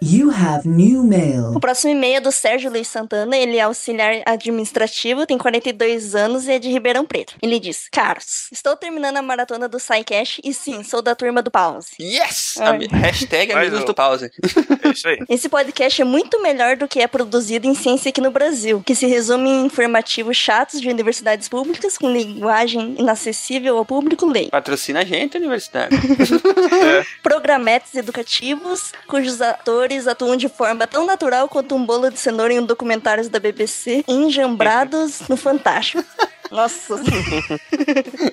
You have new mail. O próximo e-mail é do Sérgio Luiz Santana, ele é auxiliar administrativo, tem 42 anos e é de Ribeirão Preto. Ele diz: Caros, estou terminando a maratona do SciCash e sim, sou da turma do pause. Yes! Ai. Ami- Hashtag amigos do pause. É isso aí. Esse podcast é muito melhor do que é produzido em ciência aqui no Brasil, que se resume em informativos chatos de universidades públicas com linguagem inacessível ao público leigo. Patrocina a gente, universidade. Programetes educativos, cujos atores atuam de forma tão natural quanto um bolo de cenoura em um documentários da BBC, enjambrados no Fantástico. Nossa,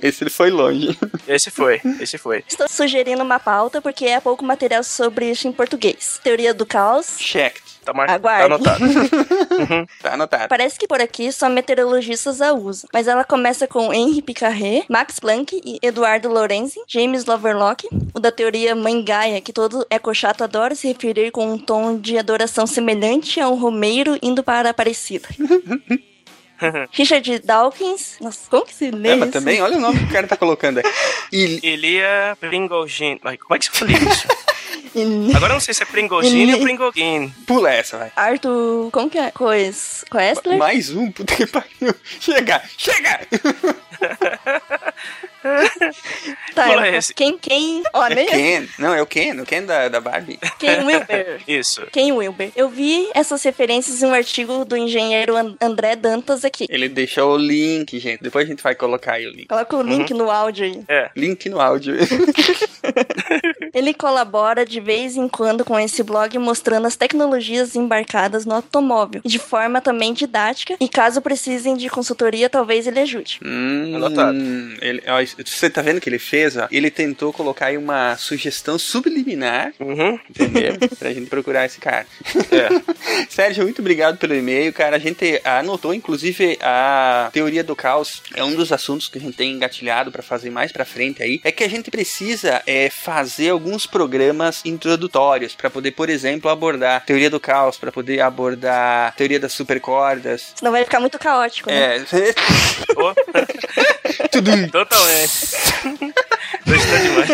Esse ele foi longe. Esse foi, esse foi. estou sugerindo uma pauta porque é pouco material sobre isso em português. Teoria do caos. Checked. Tá, mar... tá Aguarde. anotado. Tá anotado. Parece que por aqui só meteorologistas a usam, mas ela começa com Henri Picarré, Max Planck e Eduardo Lorenzi, James Lovelock, o da teoria Mãe Gaia, que todo ecochato adora se referir com um tom de adoração semelhante a um Romeiro indo para a Aparecida. Richard Dawkins, nossa, como que se lê É, mas isso? também, olha o nome que o cara tá colocando aí. Il... Elia Pringogin. Ai, Como é que você fala isso? Agora eu não sei se é Pringogin ou Pringogin. Pula essa, vai. Arthur, como que é? Coes, Coestler? Mais um, puta que pariu. Chega, chega! Tá, eu- esse. quem, quem, ó, nem Ken. Não, é o Ken, o Ken da, da Barbie. quem Wilber. Isso. Ken Wilber. Eu vi essas referências em um artigo do engenheiro An- André Dantas aqui. Ele deixou o link, gente. Depois a gente vai colocar aí o link. Coloca o link no áudio aí. É. Link no áudio. Ele colabora de vez em quando com esse blog mostrando as tecnologias embarcadas no automóvel, de forma também didática, e caso precisem de consultoria, talvez ele ajude. Hum, Anotado. ele, ó, você tá vendo o que ele fez? Ó? Ele tentou colocar aí uma sugestão subliminar, Uhum. entendeu? pra gente procurar esse cara. É. Sérgio, muito obrigado pelo e-mail, cara. A gente anotou, inclusive, a teoria do caos. É um dos assuntos que a gente tem engatilhado pra fazer mais pra frente aí. É que a gente precisa é, fazer alguns programas introdutórios pra poder, por exemplo, abordar teoria do caos, pra poder abordar teoria das supercordas. Senão vai ficar muito caótico, né? É, Ô. Totalmente. Gostou demais.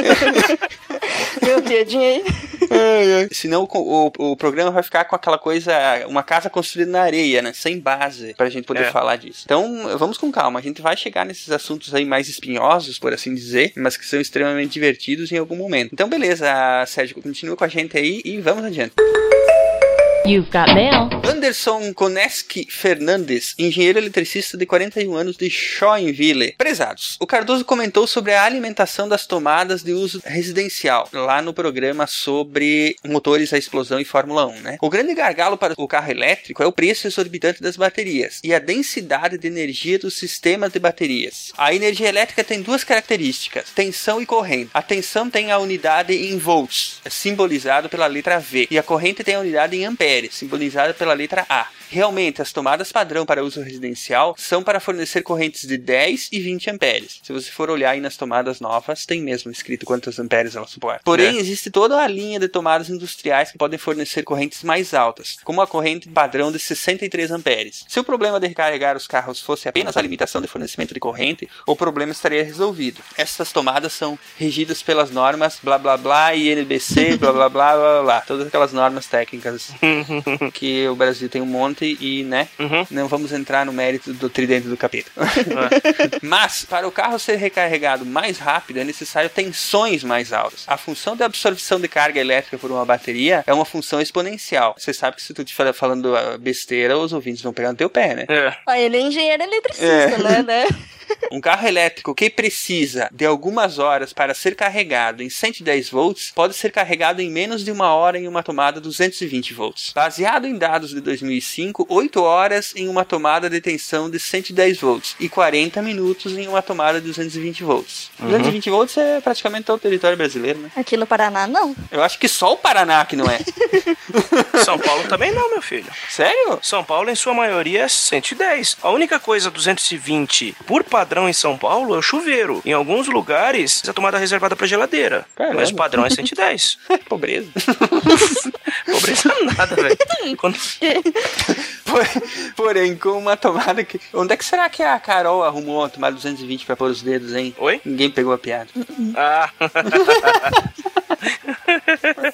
Meu piadinha aí. Senão o, o, o programa vai ficar com aquela coisa, uma casa construída na areia, né? Sem base, pra gente poder É. falar disso. Então, vamos com calma. A gente vai chegar nesses assuntos aí mais espinhosos, por assim dizer, mas que são extremamente divertidos em algum momento. Então, beleza, Sérgio, continua com a gente aí e vamos adiante. You've got mail. Anderson Koneski Fernandes, engenheiro eletricista de 41 anos de Joinville. Prezados, o Cardoso comentou sobre a alimentação das tomadas de uso residencial, lá no programa sobre motores a explosão e Fórmula 1, né? O grande gargalo para o carro elétrico é o preço exorbitante das baterias e a densidade de energia dos sistemas de baterias. A energia elétrica tem duas características, tensão e corrente. A tensão tem a unidade em volts, simbolizado pela letra V, e a corrente tem a unidade em amperes. Amperes, simbolizada pela letra A. Realmente, as tomadas padrão para uso residencial são para fornecer correntes de 10 e 20 amperes. Se você for olhar aí nas tomadas novas, tem mesmo escrito quantos amperes ela suporta. Porém, É. existe toda a linha de tomadas industriais que podem fornecer correntes mais altas, como a corrente padrão de 63 amperes. Se o problema de recarregar os carros fosse apenas a limitação de fornecimento de corrente, o problema estaria resolvido. Essas tomadas são regidas pelas normas blá blá blá e NBC, blá blá blá blá, blá todas aquelas normas técnicas que o Brasil tem um monte e, né, não vamos entrar no mérito do tridente do capeta. Mas, para o carro ser recarregado mais rápido, é necessário tensões mais altas. A função de absorção de carga elétrica por uma bateria é uma função exponencial. Você sabe que se tu estiver falando ah, besteira, os ouvintes vão pegar no teu pé, né? Ah, ele é engenheiro eletricista, É. né? Um carro elétrico que precisa de algumas horas para ser carregado em 110 volts pode ser carregado em menos de uma hora em uma tomada 220 volts. Baseado em dados de 2005, 8 horas em uma tomada de tensão de 110 volts e 40 minutos em uma tomada de 220 volts. Uhum. 220 volts é praticamente todo o território brasileiro, né? Aqui no Paraná, não. Eu acho que só o Paraná que não é. São Paulo também não, meu filho. Sério? São Paulo, em sua maioria, é 110. A única coisa 220 por padrão em São Paulo é o chuveiro. Em alguns lugares, a tomada é reservada para geladeira. Mas o padrão é 110. Pobreza. Pobreza nada, velho. Quando- Porém, com uma tomada que. Onde é que será que a Carol arrumou uma tomada 220 pra pôr os dedos, hein? Oi? Ninguém pegou a piada. Ah.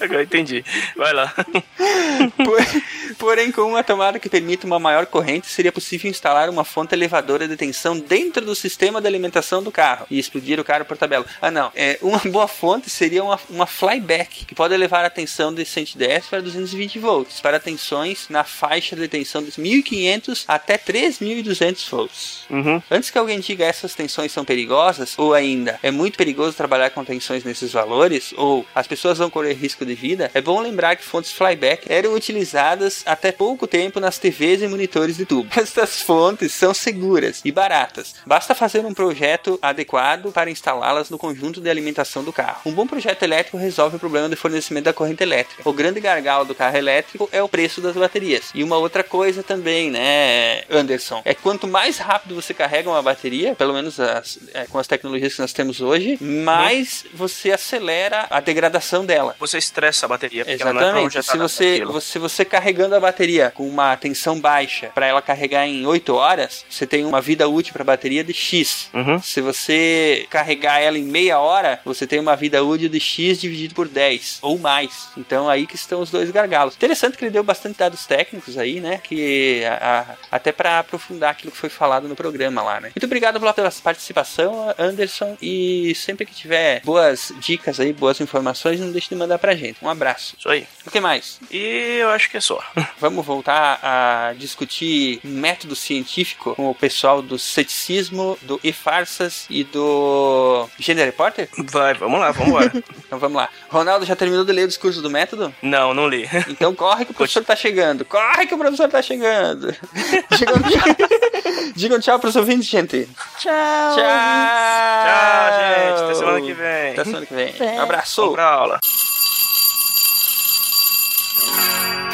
Agora entendi. Vai lá. Por- Porém, com uma tomada que permite uma maior corrente, seria possível instalar uma fonte elevadora de tensão dentro do sistema de alimentação do carro e explodir o carro por tabela. Ah, não. É, uma boa fonte seria uma, uma flyback, que pode elevar a tensão de 110 para 220 volts, para tensões na faixa de tensão de 1500 até 3200 volts. Uhum. Antes que alguém diga essas tensões são perigosas, ou ainda é muito perigoso trabalhar com tensões nesses valores, ou as pessoas vão correr risco de vida, é bom lembrar que fontes flyback eram utilizadas até pouco tempo nas TVs e monitores de tubo. Estas fontes são seguras e baratas. Basta fazer um projeto adequado para instalá-las no conjunto de alimentação do carro. Um bom projeto elétrico resolve o problema de fornecimento da corrente elétrica. O grande gargalo do carro elétrico é o preço das baterias. E uma outra coisa também, né, Anderson, é quanto mais rápido você carrega uma bateria, pelo menos as- é, com as tecnologias que nós temos hoje, mais você acelera a degradação dela. Você estressa a bateria. é Exatamente. projetada Se você, naquilo. você- se você carregando a bateria com uma tensão baixa para ela carregar em 8 horas, você tem uma vida útil para a bateria de X. Uhum. Se você carregar ela em meia hora, você tem uma vida útil de X dividido por 10 ou mais. Então aí que estão os dois gargalos. Interessante que ele deu bastante dados técnicos aí, né? Que a- a- até para aprofundar aquilo que foi falado no programa lá, né? Muito obrigado pela pela participação, Anderson. E sempre que tiver boas dicas aí, boas informações, não deixe de mandar pra gente. Um abraço. Isso aí. O que mais? E eu acho que é só. Vamos voltar a discutir método científico com o pessoal do ceticismo, do e-farsas e do Gender Reporter? Vai, vamos lá, vamos embora. Então vamos lá. Ronaldo já terminou de ler o discurso do método? Não, não li. Então corre que o professor tá chegando. Corre que o professor tá chegando. Digam tchau, Digam tchau pros ouvintes, gente. Tchau. Tchau. Tchau, gente. Até semana que vem. Até semana que vem. É. Abraço. Vamos pra aula. Então,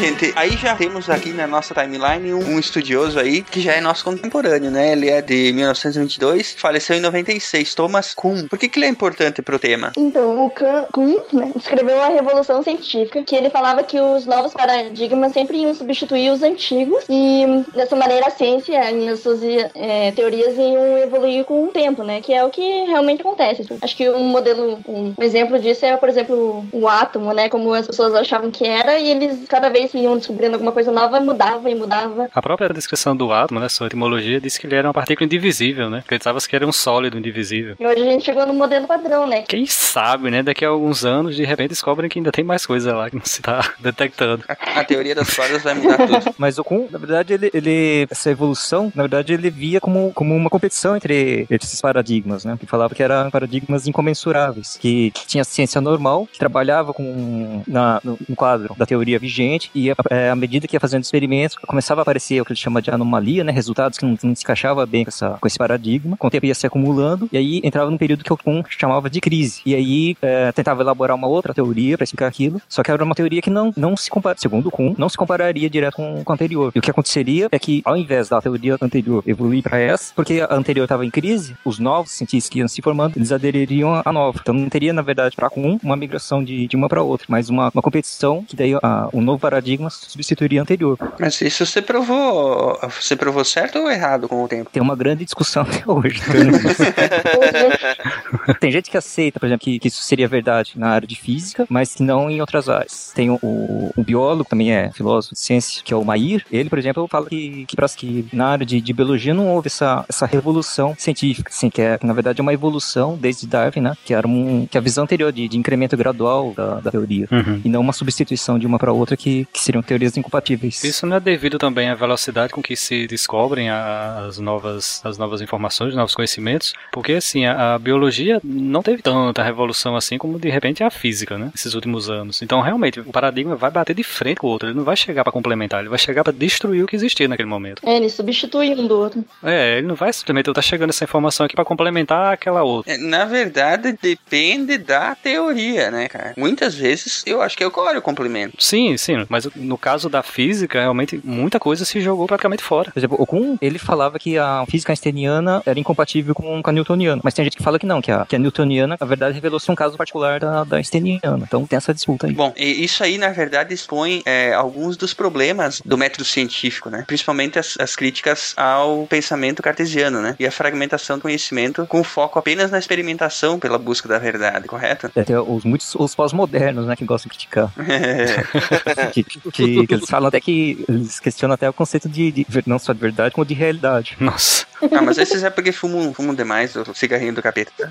gente, aí já temos aqui na nossa timeline um, um estudioso aí que já é nosso contemporâneo, né? Ele é de 1922, faleceu em 96, Thomas Kuhn. Por que, que ele é importante pro tema? Então, o Kuhn né, escreveu a Revolução Científica, que ele falava que os novos paradigmas sempre iam substituir os antigos e dessa maneira a ciência e as suas eh, teorias iam evoluir com o tempo, né? Que é o que realmente acontece. Acho que um modelo, um exemplo disso é, por exemplo, o átomo, né? Como as pessoas achavam que era e eles cada vez que iam descobrindo alguma coisa nova, mudava e mudava. A própria descrição do átomo, né, sua etimologia, diz que ele era uma partícula indivisível, né? Acreditava que era um sólido indivisível. E hoje a gente chegou no modelo padrão, né? Quem sabe, né? Daqui a alguns anos, de repente, descobrem que ainda tem mais coisa lá que não se tá detectando. A teoria das cordas vai mudar tudo. Mas o Kuhn, na verdade, ele, ele- essa evolução, na verdade, ele via como, como uma competição entre esses paradigmas, né? Que falava que eram paradigmas incomensuráveis, que, que tinha a ciência normal, que trabalhava com na, no, no quadro da teoria vigente, e é, à medida que ia fazendo experimentos, começava a aparecer o que ele chama de anomalia, né? Resultados que não, não se encaixava bem com, essa, com esse paradigma. Com o tempo ia se acumulando, e aí entrava num período que o Kuhn chamava de crise. E aí é, tentava elaborar uma outra teoria para explicar aquilo, só que era uma teoria que não, não se compara, segundo Kuhn, não se compararia direto com, com a anterior. E o que aconteceria é que, ao invés da teoria anterior evoluir para essa, porque a anterior estava em crise, os novos cientistas que iam se formando, eles adeririam à nova. Então não teria, na verdade, para Kuhn, uma migração de, de uma para outra, mas uma, uma competição que daí a, o novo paradigma substituiria o anterior. Mas isso você provou. Você provou certo ou errado com o tempo? Tem uma grande discussão até hoje. Tem gente que aceita, por exemplo, que, que isso seria verdade na área de física, mas que não em outras áreas. Tem o, o, um biólogo, também é filósofo de ciência, que é o Mair. Ele, por exemplo, fala que, que, que na área de, de biologia não houve essa, essa revolução científica, assim, que, é, na verdade é uma evolução desde Darwin, né? Que era um, que a visão anterior de, de incremento gradual da, da teoria. Uhum. E não uma substituição de uma para outra que, que seriam teorias incompatíveis. Isso não é devido também à velocidade com que se descobrem as novas, as novas informações, os novos conhecimentos, porque assim, a, a biologia não teve tanta revolução assim como de repente a física, né? Esses últimos anos. Então, realmente, o paradigma vai bater de frente com o outro, ele não vai chegar para complementar, ele vai chegar para destruir o que existia naquele momento. É, ele substitui um do outro. É, ele não vai simplesmente tá chegando essa informação aqui para complementar aquela outra. É, Na verdade, depende da teoria, né, cara? Muitas vezes eu acho que eu colho o complemento. Sim, sim, mas no caso da física, realmente muita coisa se jogou praticamente fora. Por exemplo, o Kuhn, ele falava que a física einsteiniana era incompatível com a newtoniana. Mas tem gente que fala que não, que a, que a newtoniana, na verdade, revelou-se um caso particular da, da einsteiniana. Então tem essa disputa aí. Bom, e isso aí, na verdade, expõe é, alguns dos problemas do método científico, né? Principalmente as, as críticas ao pensamento cartesiano, né? E a fragmentação do conhecimento com foco apenas na experimentação pela busca da verdade, correto? É, tem os muitos os pós-modernos, né, que gostam de criticar. que, que- que eles falam até que eles questionam até o conceito de, de não só de verdade, como de realidade. Nossa. ah, mas esses é porque fumam, fumam demais o cigarrinho do capeta.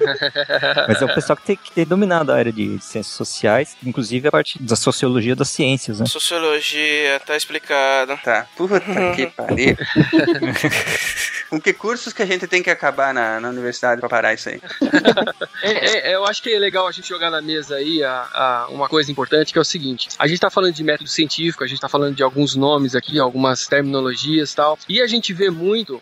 Mas é o pessoal que tem que ter dominado a área de ciências sociais, inclusive a parte da sociologia das ciências, né? Sociologia, tá explicado. Tá, puta que pariu. Com que cursos que a gente tem que acabar na, na universidade pra parar isso aí? É, é, eu acho que é legal a gente jogar na mesa aí a, a- uma coisa importante que é o seguinte: a gente tá falando de método científico, a gente tá falando de alguns nomes aqui, algumas terminologias e tal, e a gente vê muito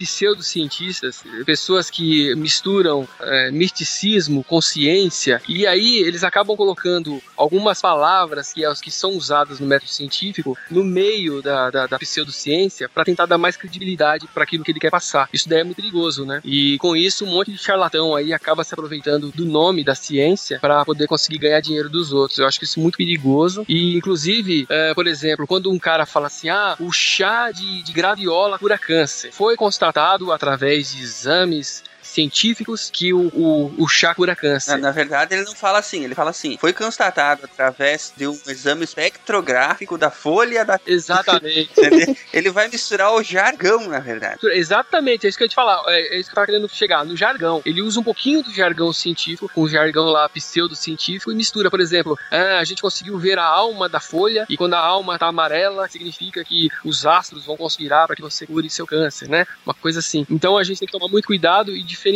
pseudocientistas, pessoas que misturam é, misticismo com ciência, e aí eles acabam colocando algumas palavras que, as que são usadas no método científico no meio da, da, da pseudociência para tentar dar mais credibilidade para aquilo que ele quer passar. Isso daí é muito perigoso, né? E com isso, um monte de charlatão aí acaba se aproveitando do nome da ciência para poder conseguir ganhar dinheiro dos outros. Eu acho que isso é muito perigoso. E, inclusive, é, por exemplo, quando um cara fala assim: ah, o chá de, de graviola cura câncer, foi constatado através de exames científicos que o, o, o chá cura câncer. Na, na verdade, ele não fala assim, ele fala assim: foi constatado através de um exame espectrográfico da folha da. Exatamente. Ele vai misturar o jargão, na verdade. Exatamente, é isso que eu ia te falar. É, é isso que eu tava querendo chegar, no jargão. Ele usa um pouquinho do jargão científico, com o jargão lá pseudocientífico, e mistura, por exemplo, ah, a gente conseguiu ver a alma da folha, e quando a alma tá amarela, significa que os astros vão conspirar para que você cure seu câncer, né? Uma coisa assim. Então a gente tem que tomar muito cuidado e diferenciar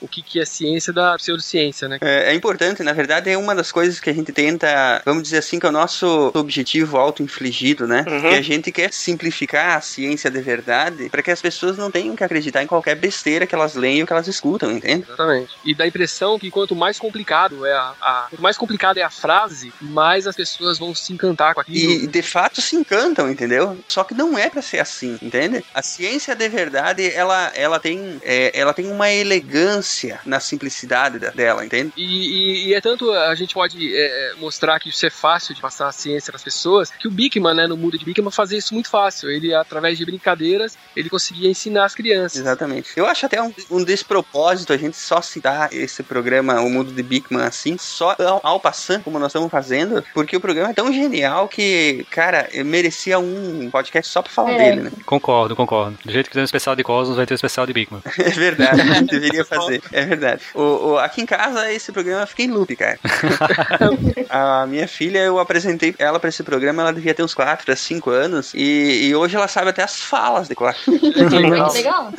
o que, que é ciência da pseudociência, né? É, é importante, na verdade, é uma das coisas que a gente tenta, vamos dizer assim, que é o nosso objetivo auto-infligido, né? Uhum. Que a gente quer simplificar a ciência de verdade para que as pessoas não tenham que acreditar em qualquer besteira que elas leem ou que elas escutam, entende? Exatamente. E dá a impressão que quanto mais complicado é a, a- quanto mais complicada é a frase, mais as pessoas vão se encantar com aquilo. E de fato se encantam, entendeu? Só que não é pra ser assim, entende? A ciência de verdade, ela, ela tem, é, ela tem uma elegância na simplicidade da- dela, entende? E, e- e é tanto a gente pode é, mostrar que isso é fácil de passar a ciência para as pessoas, que o Bickman, né, no mundo de Bickman, fazia isso muito fácil. Ele, através de brincadeiras, ele conseguia ensinar as crianças. Exatamente. Eu acho até um, um despropósito a gente só citar esse programa, O Mundo de Bigman, assim, só ao, ao passando, como nós estamos fazendo, porque o programa é tão genial que, cara, merecia um podcast só pra falar É. dele, né? Concordo, concordo. Do jeito que tem um especial de Cosmos, vai ter um especial de Bigman. É verdade, deveria fazer. É verdade. O, o- aqui em casa, esse programa fica em loop, cara. a minha filha, eu apresentei ela pra esse programa, ela devia ter uns 4 a 5 anos, e, e hoje ela sabe até as falas de cor. legal. Legal.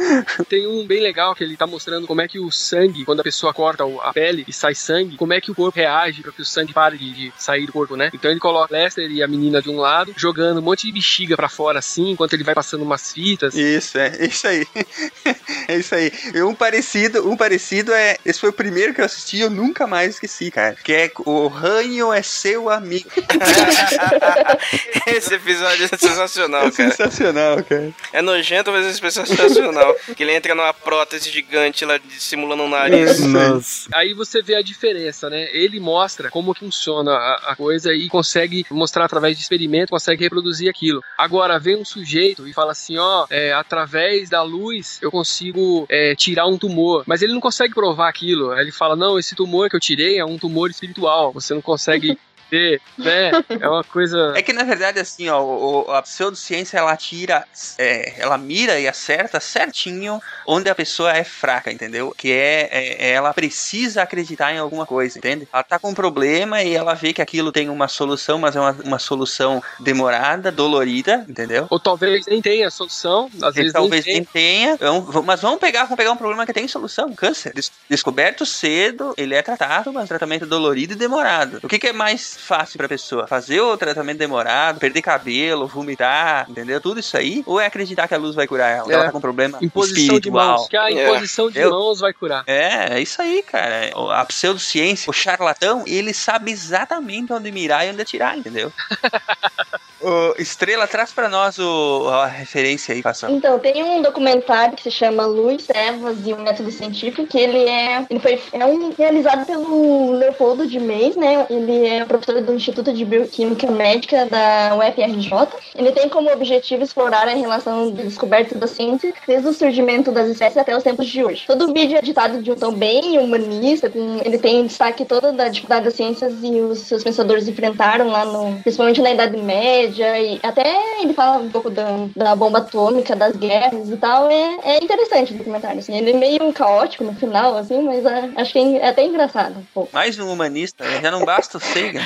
Tem um bem legal que ele tá mostrando como é que o sangue, quando a pessoa corta a pele e sai sangue, como é que o corpo reage para que o sangue pare de, de sair do corpo, né? Então ele coloca Lester e a menina de um lado, jogando um monte de bexiga pra fora assim, enquanto ele vai passando umas fitas. Isso, é, isso aí. É isso aí. E um parecido, um parecido é. Esse foi o primeiro que eu assisti e eu nunca mais esqueci, cara. Que é O Ranho é seu amigo. Esse episódio é sensacional, É cara. sensacional, cara. É nojento, mas esse episódio é sensacional. que ele entra numa prótese gigante lá simulando um nariz. Nossa. Aí você vê a diferença, né? Ele mostra como funciona a, a coisa e consegue mostrar através de experimento, consegue reproduzir aquilo. Agora, vem um sujeito e fala assim, ó, é, através da luz eu consigo é, tirar um tumor. Mas ele não consegue provar aquilo. Ele fala, não, esse tumor que eu tirei é um tumor espiritual. Você não consegue ver, né? É uma coisa... É que na verdade, assim, ó, o- a pseudociência ela tira, é, ela mira e acerta certinho onde a pessoa é fraca, entendeu? Que é, é- ela precisa acreditar em alguma coisa, entende? Ela tá com um problema e ela vê que aquilo tem uma solução, mas é uma, uma solução demorada, dolorida, entendeu? Ou talvez nem tenha solução, às E vezes talvez nem tenha, vamos- mas vamos pegar, vamos pegar um problema que tem solução, câncer. Des- descoberto cedo, ele é tratado, mas tratamento dolorido e demorado. O que, que é mais fácil pra pessoa? Fazer o tratamento demorado, perder cabelo, vomitar, entendeu? Tudo isso aí, ou é acreditar que a luz vai curar ela? É. Ela tá com problema Imposição de espiritual. mãos. Que a imposição de Eu- mãos vai curar. É, é isso aí, cara. A pseudociência, o charlatão, ele sabe exatamente onde mirar e onde atirar, entendeu? Estrela, traz pra nós o, a referência aí, passa. Então, tem um documentário que se chama Luz, Trevas e o Método Científico, que ele é, ele foi, é um realizado pelo Leopoldo de Meis, né? Ele é professor do Instituto de Bioquímica Médica da UFRJ. Ele tem como objetivo explorar a relação de descoberta da ciência desde o surgimento das espécies até os tempos de hoje. Todo o vídeo é editado de um tom bem humanista, com, ele tem em destaque toda da dificuldade das ciências e os seus pensadores enfrentaram lá no, principalmente na Idade Média, e até ele fala um pouco da, da bomba atômica, das guerras e tal. É, é interessante o documentário, assim. Ele é meio caótico no final, assim, mas é, acho que é até engraçado um pouco. Mais um humanista, né? já não basta o Sagan.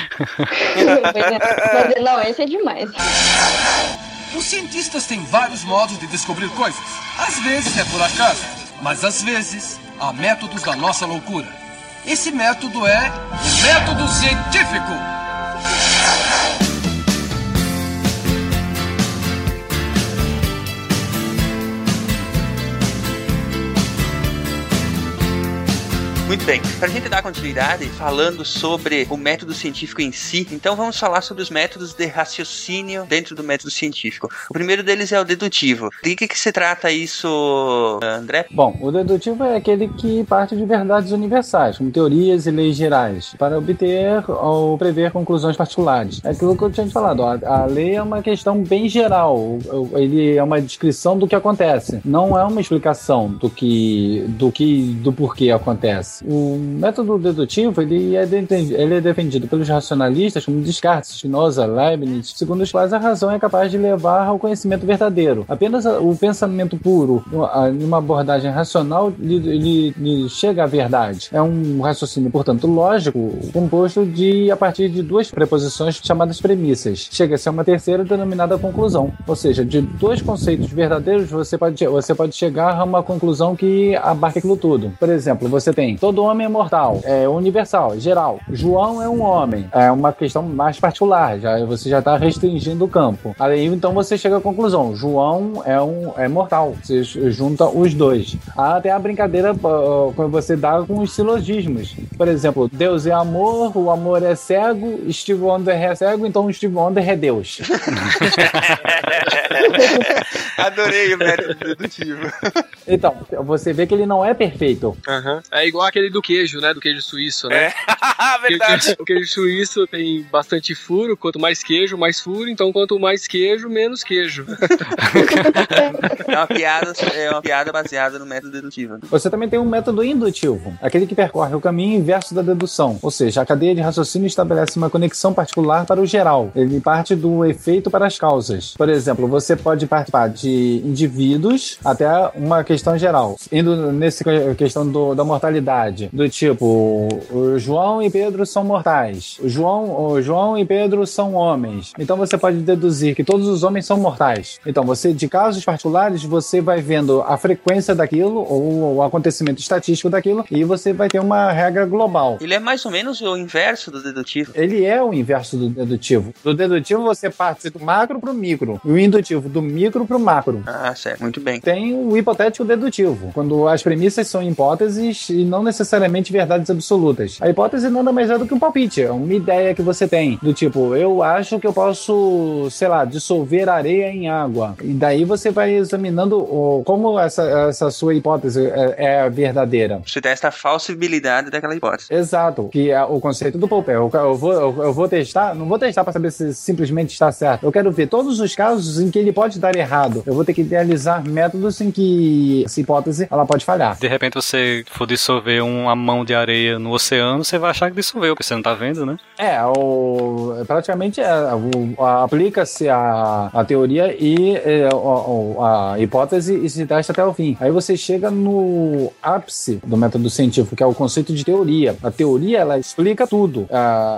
mas, não, esse é demais. Os cientistas têm vários modos de descobrir coisas. Às vezes é por acaso, mas às vezes há métodos da nossa loucura. Esse método é o método científico. Muito bem, pra gente dar continuidade falando sobre o método científico em si, então vamos falar sobre os métodos de raciocínio dentro do método científico. O primeiro deles é o dedutivo. De que, que se trata isso, André? Bom, o dedutivo é aquele que parte de verdades universais, como teorias e leis gerais, para obter ou prever conclusões particulares. É aquilo que eu tinha te falado, a lei é uma questão bem geral, ele é uma descrição do que acontece, não é uma explicação do que, do que, do porquê acontece. O método dedutivo, ele é, de- ele é defendido pelos racionalistas como Descartes, Spinoza, Leibniz, segundo os quais a razão é capaz de levar ao conhecimento verdadeiro. Apenas o pensamento puro, a- numa abordagem racional, lhe chega à verdade. É um raciocínio, portanto, lógico, composto de a partir de duas preposições chamadas premissas. Chega a uma terceira denominada conclusão. Ou seja, de dois conceitos verdadeiros, você pode, você pode chegar a uma conclusão que abarca aquilo tudo. Por exemplo, você tem todo homem é mortal, é universal, geral. João é um homem, é uma questão mais particular, já, você já está restringindo o campo. Aí então você chega à conclusão: João é um é mortal. Você junta os dois. Há até a brincadeira quando você dá com os silogismos. Por exemplo, Deus é amor, o amor é cego, Steve Wonder é cego, então Steve Wonder é Deus. Adorei o método dedutivo. Então, você vê que ele não é perfeito. Aham. É igual aquele do queijo, né? Do queijo suíço, né? Verdade. O queijo suíço tem bastante furo. Quanto mais queijo, mais furo. Então, quanto mais queijo, menos queijo. É uma piada, é uma piada baseada no método dedutivo. Você também tem um método indutivo, aquele que percorre o caminho inverso da dedução, ou seja, a cadeia de raciocínio estabelece uma conexão particular para o geral. Ele parte do efeito para as causas. Por exemplo, você pode participar de indivíduos até uma questão geral, indo nessa questão do- da mortalidade, do tipo, o João e Pedro são mortais, o João, o João e Pedro são homens. Então você pode deduzir que todos os homens são mortais. Então você, de casos particulares, você vai vendo a frequência daquilo ou o acontecimento estatístico daquilo e você vai ter uma regra global. Ele é mais ou menos o inverso do dedutivo. Ele é o inverso do dedutivo. Do dedutivo você parte do macro pro micro. E o indutivo do micro pro macro. Ah, certo. Muito bem. Tem o hipotético dedutivo, quando as premissas são hipóteses e não necessariamente verdades absolutas. A hipótese nada mais é do que um palpite, é uma ideia que você tem, do tipo, eu acho que eu posso, sei lá, dissolver areia em água. E daí você vai examinando o- como essa, essa sua hipótese é, é verdadeira. Você testa a falsibilidade daquela hipótese. Exato, que é o conceito do Popper. Eu, eu vou, eu, eu vou testar, não vou testar para saber se simplesmente está certo. Eu quero ver todos os casos em que ele pode dar errado. Eu vou ter que idealizar métodos em que essa hipótese ela pode falhar. De repente você for dissolver uma mão de areia no oceano, você vai achar que dissolveu, porque você não tá vendo, né? É, o, praticamente é, a- aplica-se a, a teoria e é, o- a hipótese e se testa até o fim. Aí você chega no ápice do método científico, que é o conceito de teoria. A teoria, ela explica tudo.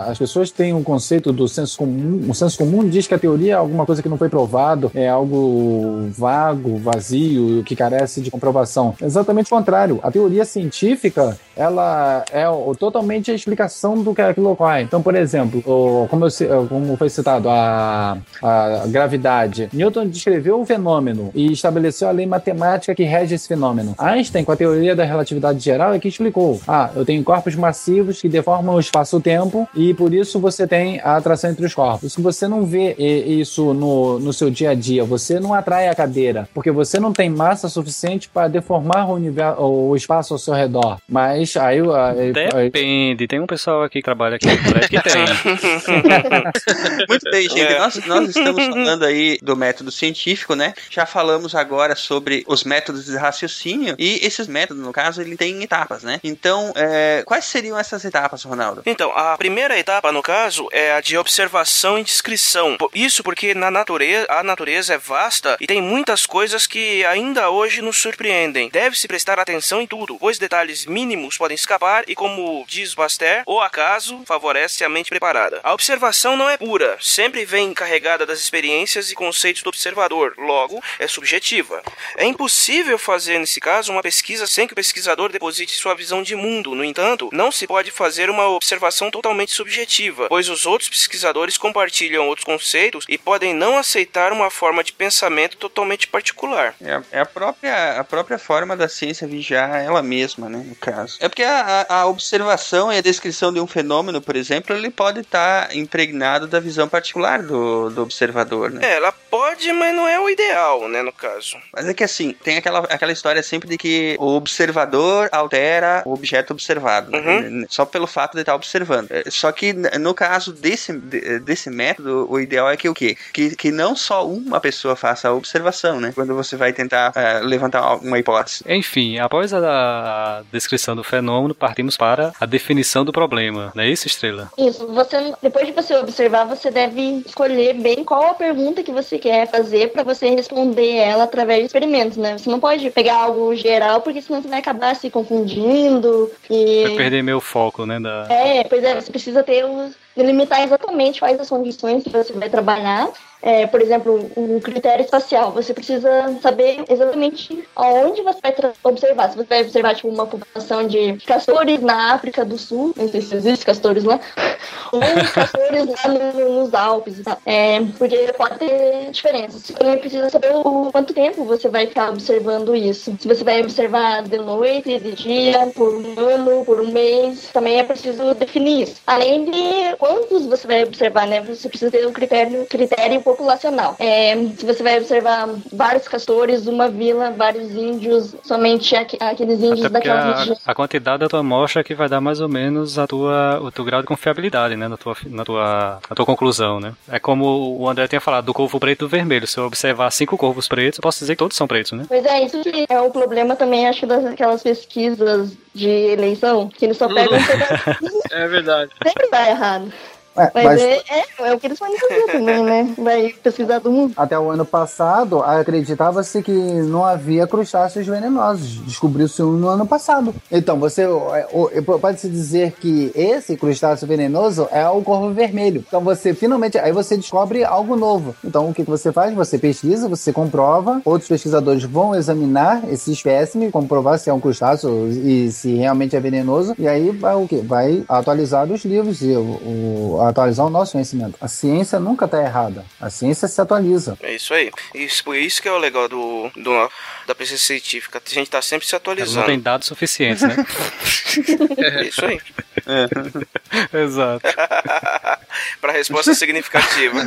As pessoas têm um conceito do senso comum. O senso comum diz que a teoria é alguma coisa que não foi provado, é algo vago, vazio, que carece de comprovação. Exatamente o contrário. A teoria científica, ela é totalmente a explicação do que aquilo ocorre. Então, por exemplo, como, eu ci- como foi citado, a, a gravidade. Newton descreveu o fenômeno e estabeleceu a lei matemática que rege esse fenômeno. Einstein, com a teoria da relatividade geral, é que explicou: ah, eu tenho corpos massivos que deformam o espaço-tempo e por isso você tem a atração entre os corpos. Se você não vê isso no, no seu dia a dia, você não atrai a cadeira, porque você não tem massa suficiente para deformar o, universo, o espaço ao seu redor. Mas aí. aí- aí- Depende, tem um pessoal aqui que trabalha aqui no que tem. Muito bem, gente. É. Nós, nós estamos falando aí do método científico, né? Já falamos agora sobre os métodos de raciocínio. E esses métodos, no caso, ele tem etapas, né? Então, é, quais seriam essas etapas, Ronaldo? Então, a primeira etapa, no caso, é a de observação e descrição. Isso porque na natureza, a natureza é vasta e tem muitas coisas que ainda hoje nos surpreendem. Deve-se prestar atenção em tudo, pois detalhes mínimos podem escapar e, como diz Baster, o acaso favorece a mente preparada. A observação não é pura, sempre vem carregada das experiências e conceitos do observador, logo, é subjetiva. É impossível fazer, nesse caso, uma pesquisa sem que o pesquisador deposite sua visão de mundo. No entanto, não se pode fazer uma observação totalmente subjetiva, pois os outros pesquisadores compartilham outros conceitos e podem não aceitar uma forma de pensamento totalmente particular. É a, é a própria, a própria forma da ciência vigiar ela mesma, né? No caso. É porque a, a- observação e a descrição de um fenômeno, por exemplo, ele pode estar impregnado da visão particular do, do observador, né? É, ela pode, mas não é o ideal, né, no caso. Mas é que assim, tem aquela, aquela história sempre de que o observador altera o objeto observado, né? só pelo fato de estar observando. É, Só que no caso desse, de- desse método, o ideal é que o quê? Que, que não só uma pessoa faça a observação, né? Quando você vai tentar é, levantar uma hipótese. Enfim, após a, a descrição do fenômeno, partimos para a definição do problema. Não é isso, Estrela? Isso, você depois de você observar, você deve escolher bem qual a pergunta que você quer fazer para você responder ela através de experimentos, né? Você não pode pegar algo geral, porque senão você vai acabar se confundindo e Vai perder meu foco, né? Da... é, pois é, você precisa ter os delimitar exatamente quais as condições que você vai trabalhar. É, por exemplo, um critério espacial. Você precisa saber exatamente aonde você vai observar. Se você vai observar tipo, uma população de castores na África do Sul, não sei se existe castores lá, ou castores lá no- nos Alpes tal. É, porque pode ter diferenças. Você também precisa saber o quanto tempo você vai ficar observando isso. Se você vai observar de noite, de dia, por um ano, por um mês, também é preciso definir isso. Além de quantos você vai observar, né? Você precisa ter um critério, critério populacional. É, se você vai observar vários castores, uma vila, vários índios, somente aqu- aqueles índios daquela a, região. a quantidade da tua amostra é que vai dar mais ou menos a tua, o teu grau de confiabilidade, né? Na tua, na tua, na tua conclusão, né? É como o André tinha falado, do corvo preto e do vermelho. Se eu observar cinco corvos pretos, eu posso dizer que todos são pretos, né? Pois é, isso que é o problema também, acho, daquelas pesquisas de eleição, que eles só pegam É verdade. sempre dá errado. É, Mas, mas- É, é, é o que eles podem fazer também, né? Vai pesquisar do mundo. Até o ano passado, acreditava-se que não havia crustáceos venenosos. Descobriu-se um no ano passado. Então, você pode-se dizer que esse crustáceo venenoso é o corvo vermelho. Então, você finalmente, aí você descobre algo novo. Então, o que que você faz? Você pesquisa, você comprova, outros pesquisadores vão examinar esse espécime, comprovar se é um crustáceo e se realmente é venenoso, e aí vai o quê? Vai atualizar os livros e o, o- atualizar o nosso conhecimento. A ciência nunca está errada. A ciência se atualiza. É isso aí. Isso, por isso que é o legal do, do- da pesquisa científica. A gente tá sempre se Eles não atualizando. têm dados suficientes, né? É isso aí. Exato. Para resposta significativa.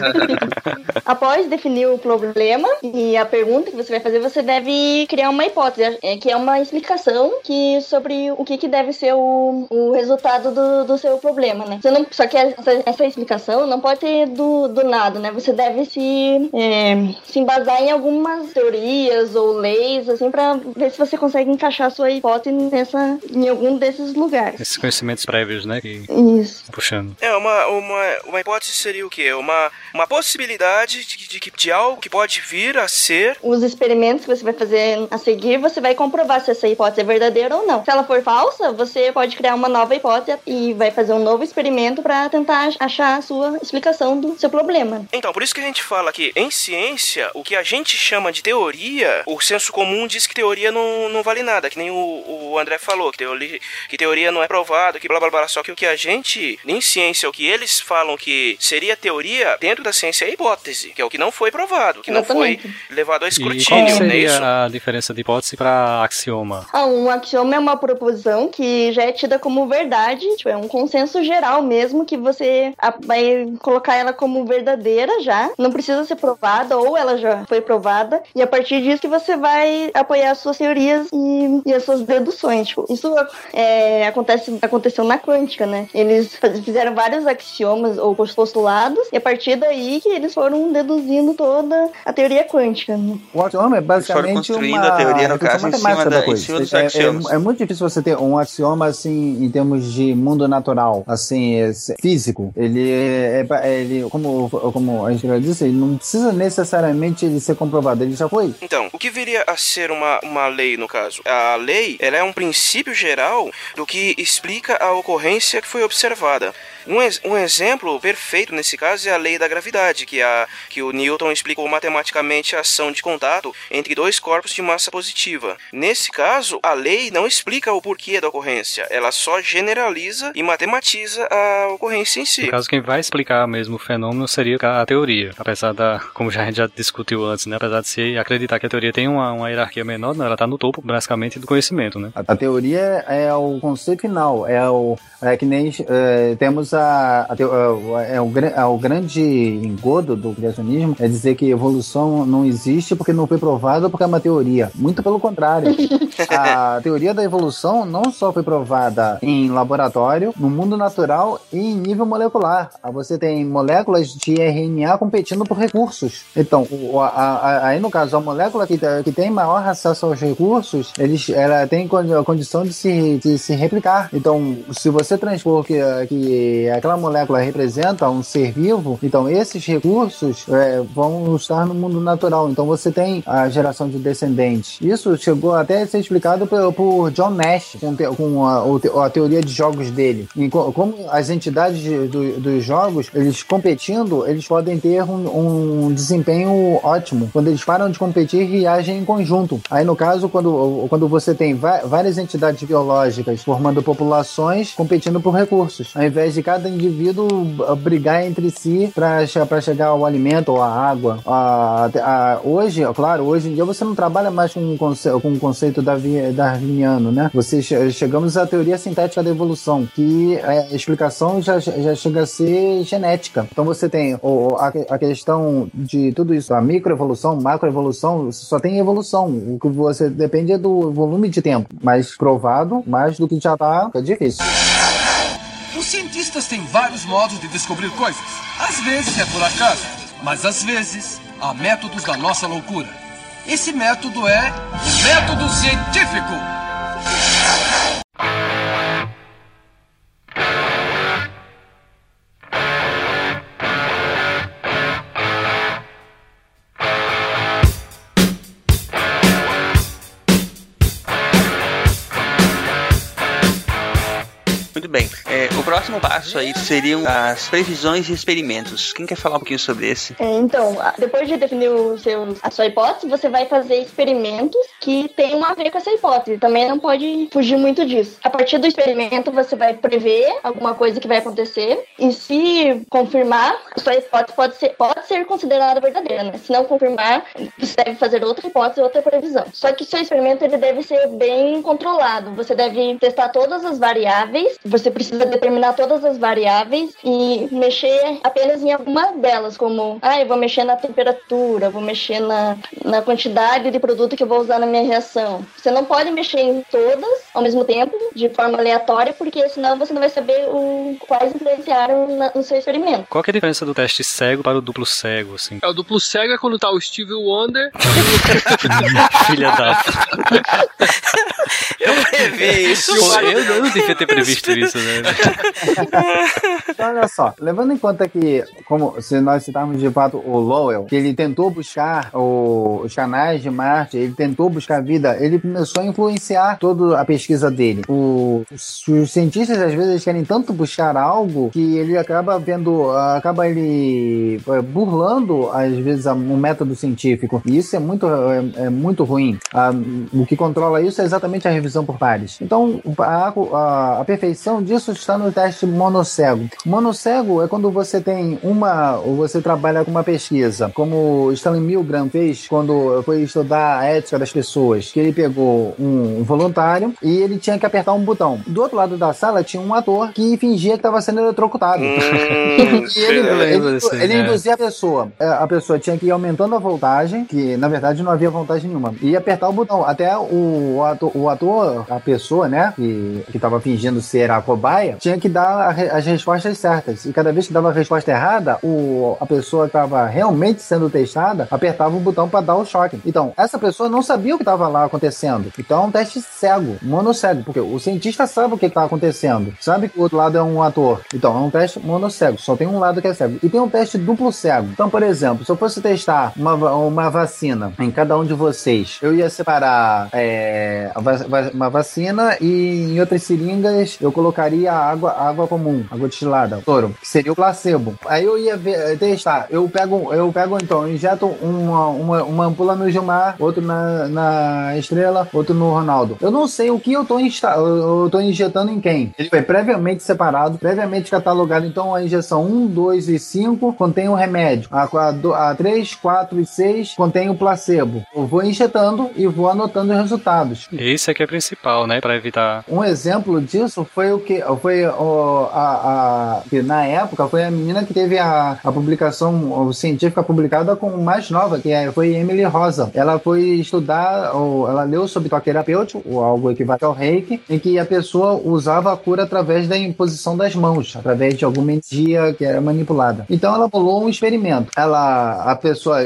Após definir o problema e a pergunta que você vai fazer, você deve criar uma hipótese, é, que é uma explicação que, sobre o que, que deve ser o, o resultado do, do seu problema, né? Você não, só que essa, essa explicação não pode ter do, do nada, né? Você deve se, é, se embasar em algumas teorias ou leis, assim, pra ver se você consegue encaixar a sua hipótese nessa, em algum desses lugares. Esses conhecimentos prévios, né? Que Isso. puxando. É, uma, uma, uma hipótese seria o quê? Uma, uma possibilidade de, de, de, de algo que pode vir a ser. os experimentos que você vai fazer a seguir, você vai comprovar se essa hipótese é verdadeira ou não. Se ela for falsa, você pode criar uma nova hipótese e vai fazer um novo experimento para tentar achar a sua explicação do seu problema. Então, por isso que a gente fala que em ciência, o que a gente chama de teoria, o senso comum diz que teoria não, não vale nada, que nem o, o André falou, que teoria, que teoria não é provado, que blá blá blá. Só que o que a gente, em ciência, o que eles falam que seria teoria, dentro da ciência é hipótese, que é o que não foi provado, que não Exatamente. foi levado ao E escrutínio, qual não é seria a diferença de hipótese para axioma? Ah, um axioma é uma proposição que já é tida como verdade, tipo, é um consenso geral mesmo, que você a- vai colocar ela como verdadeira já, não precisa ser provada, ou ela já foi provada, e a partir disso que você vai apoiar as suas teorias e, e as suas deduções. Tipo, isso é, acontece, aconteceu na quântica, né? Eles fizeram vários axiomas ou postulados, e a partir daí que eles foram deduzindo toda a teoria quântica. Né? O axioma é basicamente construindo uma a teoria, no caso, em cima da da- em coisa. cima dos É- é, axiomas. é muito difícil você ter um axioma assim em termos de mundo natural, assim, é, físico. Ele é, é- ele como como a gente já disse, ele não precisa necessariamente ele ser comprovado, ele já foi. Então, o que viria a ser uma, uma lei no caso? A lei ela é um princípio geral do que explica a ocorrência que foi observada. Um, ex- um exemplo perfeito nesse caso é a lei da gravidade, que, a, que o Newton explicou matematicamente a ação de contato entre dois corpos de massa positiva. Nesse caso, a lei não explica o porquê da ocorrência, ela só generaliza e matematiza a ocorrência em si. No caso, quem vai explicar mesmo o fenômeno seria a teoria. Apesar da, como já a gente já discutiu antes, né? Apesar de se acreditar que a teoria tem uma, uma hierarquia menor, não, ela está no topo, basicamente, do conhecimento, né? A, a teoria é o conceito final, é o é que nem é, temos a, a teo- é, é o, é o grande engodo do criacionismo é dizer que evolução não existe porque não foi provada porque é uma teoria. Muito pelo contrário. a teoria da evolução não só foi provada em laboratório, no mundo natural e em nível molecular. Ah, Você tem moléculas de RNA competindo por recursos. Então, o- a- a- aí no caso, a molécula que, tá- que tem maior acesso aos recursos, eles, ela tem condi- a condição de se, de se replicar. Então, se você transpor que, que aquela molécula representa um ser vivo, então esses recursos é, vão estar no mundo natural. Então, você tem a geração de descendentes. Isso chegou até a ser explicado por, por John Nash com, te- com a, a teoria de jogos dele. E co- como as entidades de- do- dos jogos, eles competindo, eles podem ter um, um desempenho ótimo. Quando eles param de competir e agem em conjunto. Aí, no caso, quando, quando você tem várias entidades biológicas formando populações competindo por recursos, ao invés de cada indivíduo brigar entre si para chegar ao alimento ou à água. Ah, ah, hoje, claro, hoje em dia você não trabalha mais com, conce com o conceito darwi- darwiniano, né? Você che- chegamos à teoria sintética da evolução, que é, a explicação já, já chega a ser genética. Então você tem a, a questão de tudo isso, a microevolução, macroevolução, só tem evolução. O que você depende é do volume de tempo. Mais provado, mais do que já tá, é difícil. Os cientistas têm vários modos de descobrir coisas. Às vezes é por acaso, mas às vezes há métodos da nossa loucura. Esse método é o método científico. Muito bem. É, próximo passo aí seriam as previsões e experimentos. Quem quer falar um pouquinho sobre esse? É, Então, depois de definir o seu, a sua hipótese, você vai fazer experimentos que tenham a ver com essa hipótese. Também não pode fugir muito disso. A partir do experimento, você vai prever alguma coisa que vai acontecer e se confirmar, a sua hipótese pode ser, pode ser considerada verdadeira, né? Se não confirmar, você deve fazer outra hipótese, outra previsão. Só que seu experimento ele deve ser bem controlado. Você deve testar todas as variáveis, você precisa determinar todas as variáveis e mexer apenas em alguma delas, como, ah, eu vou mexer na temperatura, vou mexer na, na quantidade de produto que eu vou usar na minha reação. Você não pode mexer em todas ao mesmo tempo, de forma aleatória, porque senão você não vai saber o, quais influenciaram na- no seu experimento. Qual que é a diferença do teste cego para o duplo cego, assim? É, o duplo cego é quando tá o Steve Wonder. Filha da... Eu previ isso. Eu, eu não devia ter previsto isso, né? Então, olha só, levando em conta que, como se nós citarmos de fato o Lowell, que ele tentou buscar o- os canais de Marte, ele tentou buscar vida, ele começou a influenciar toda a pesquisa dele. O- os, os cientistas, às vezes, querem tanto buscar algo que ele acaba vendo, acaba ele eh, burlando, às vezes, um método científico. E isso é muito, é, é muito ruim. O que controla isso é exatamente a revisão por pares. Então, a, a- a perfeição disso está no teste monocego. Monocego é quando você tem uma, ou você trabalha com uma pesquisa, como Stanley Milgram fez quando foi estudar a ética das pessoas, que ele pegou um voluntário e ele tinha que apertar um botão. Do outro lado da sala tinha um ator que fingia que estava sendo eletrocutado. Hum, E ele, ele, desse, ele é. induzia a pessoa. É, A pessoa tinha que ir aumentando a voltagem, que na verdade não havia voltagem nenhuma, e apertar o botão. Até o, o ator, o ator, a pessoa, né, que, que tava fingindo ser a cobaia, tinha que dar a re- as respostas certas. E cada vez que dava a resposta errada, o, a pessoa que estava realmente sendo testada apertava o botão para dar o choque. Então, essa pessoa não sabia o que estava lá acontecendo. Então é um teste cego, monocego, porque o cientista sabe o que está acontecendo, sabe que o outro lado é um ator. Então é um teste monocego, só tem um lado que é cego. E tem um teste duplo cego. Então, por exemplo, se eu fosse testar uma, uma vacina em cada um de vocês, eu ia separar é, uma vacina e em outras seringas eu colocaria água, água comum, água destilada, soro, que seria o placebo. Aí eu ia ver, testar. Eu pego, eu pego então, eu injeto uma, uma, uma ampula no Gilmar, outro na, na Estrela, outro no Ronaldo. Eu não sei o que eu tô, insta eu tô injetando em quem. Ele foi previamente separado, previamente catalogado. Então a injeção 1, 2 e 5 contém o remédio. A, a, a 3, 4 e 6 contém o placebo. Eu vou injetando e vou anotando os resultados. Esse aqui é principal, né? Pra evitar. Um exemplo disso foi o que foi a, a na época foi a menina que teve a, a publicação científica publicada com mais nova, que é, foi Emily Rosa. Ela foi estudar, ou, ela leu sobre toque terapêutico, ou algo equivalente ao reiki, em que a pessoa usava a cura através da imposição das mãos, através de alguma energia que era manipulada. Então ela bolou um experimento. Ela, a pessoa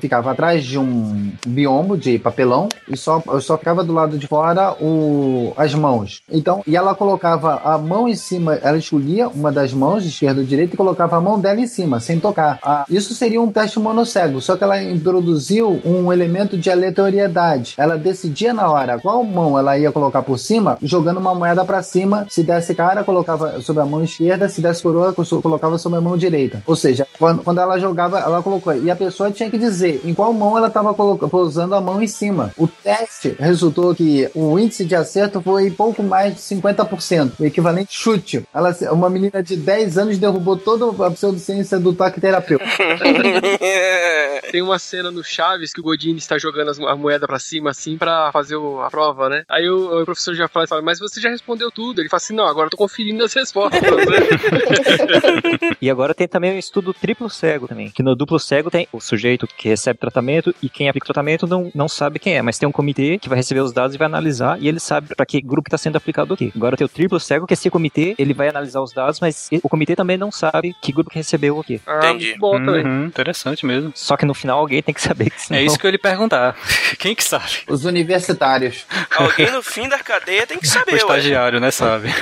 ficava atrás de um biombo de papelão e só, só ficava do lado de fora o, as mãos. Então, e ela colocava a mão em cima, ela escolhia uma das mãos, esquerda ou direita, e colocava a mão dela em cima, sem tocar. Ah, isso seria um teste monocego, só que ela introduziu um elemento de aleatoriedade. Ela decidia na hora qual mão ela ia colocar por cima, jogando uma moeda para cima. Se desse cara, colocava sobre a mão esquerda, se desse coroa, colocava sobre a mão direita. Ou seja, quando, quando ela jogava, ela colocou. E a pessoa tinha que dizer em qual mão ela estava pousando a mão em cima. O teste resultou que o índice de acerto foi pouco mais de 50%, o equivalente chute. Ela, uma menina de 10 anos derrubou toda a pseudociência do toque terapêutico. Tem uma cena no Chaves que o Godini está jogando as- a moeda pra cima, assim, pra fazer o- a prova, né? Aí o, o professor já fala, fala, mas você já respondeu tudo. Ele fala assim, não, agora eu tô conferindo as respostas. né? E agora tem também o estudo triplo cego também, que no duplo cego tem o sujeito que recebe tratamento e quem aplica o tratamento não, não sabe quem é, mas tem um comitê que vai receber os dados e vai analisar e ele sabe pra que grupo está sendo aplicado o quê. Agora tem o triplo cego, que esse comitê, ele vai analisar os dados, mas o comitê também não sabe que grupo que recebeu o quê. Ah, Entendi. Bom também. Uhum, interessante mesmo. Só que no final alguém tem que saber que É senão- isso que eu ia lhe perguntar. Quem que sabe? Os universitários. Alguém no fim da cadeia tem que O saber, ué. estagiário, né, sabe?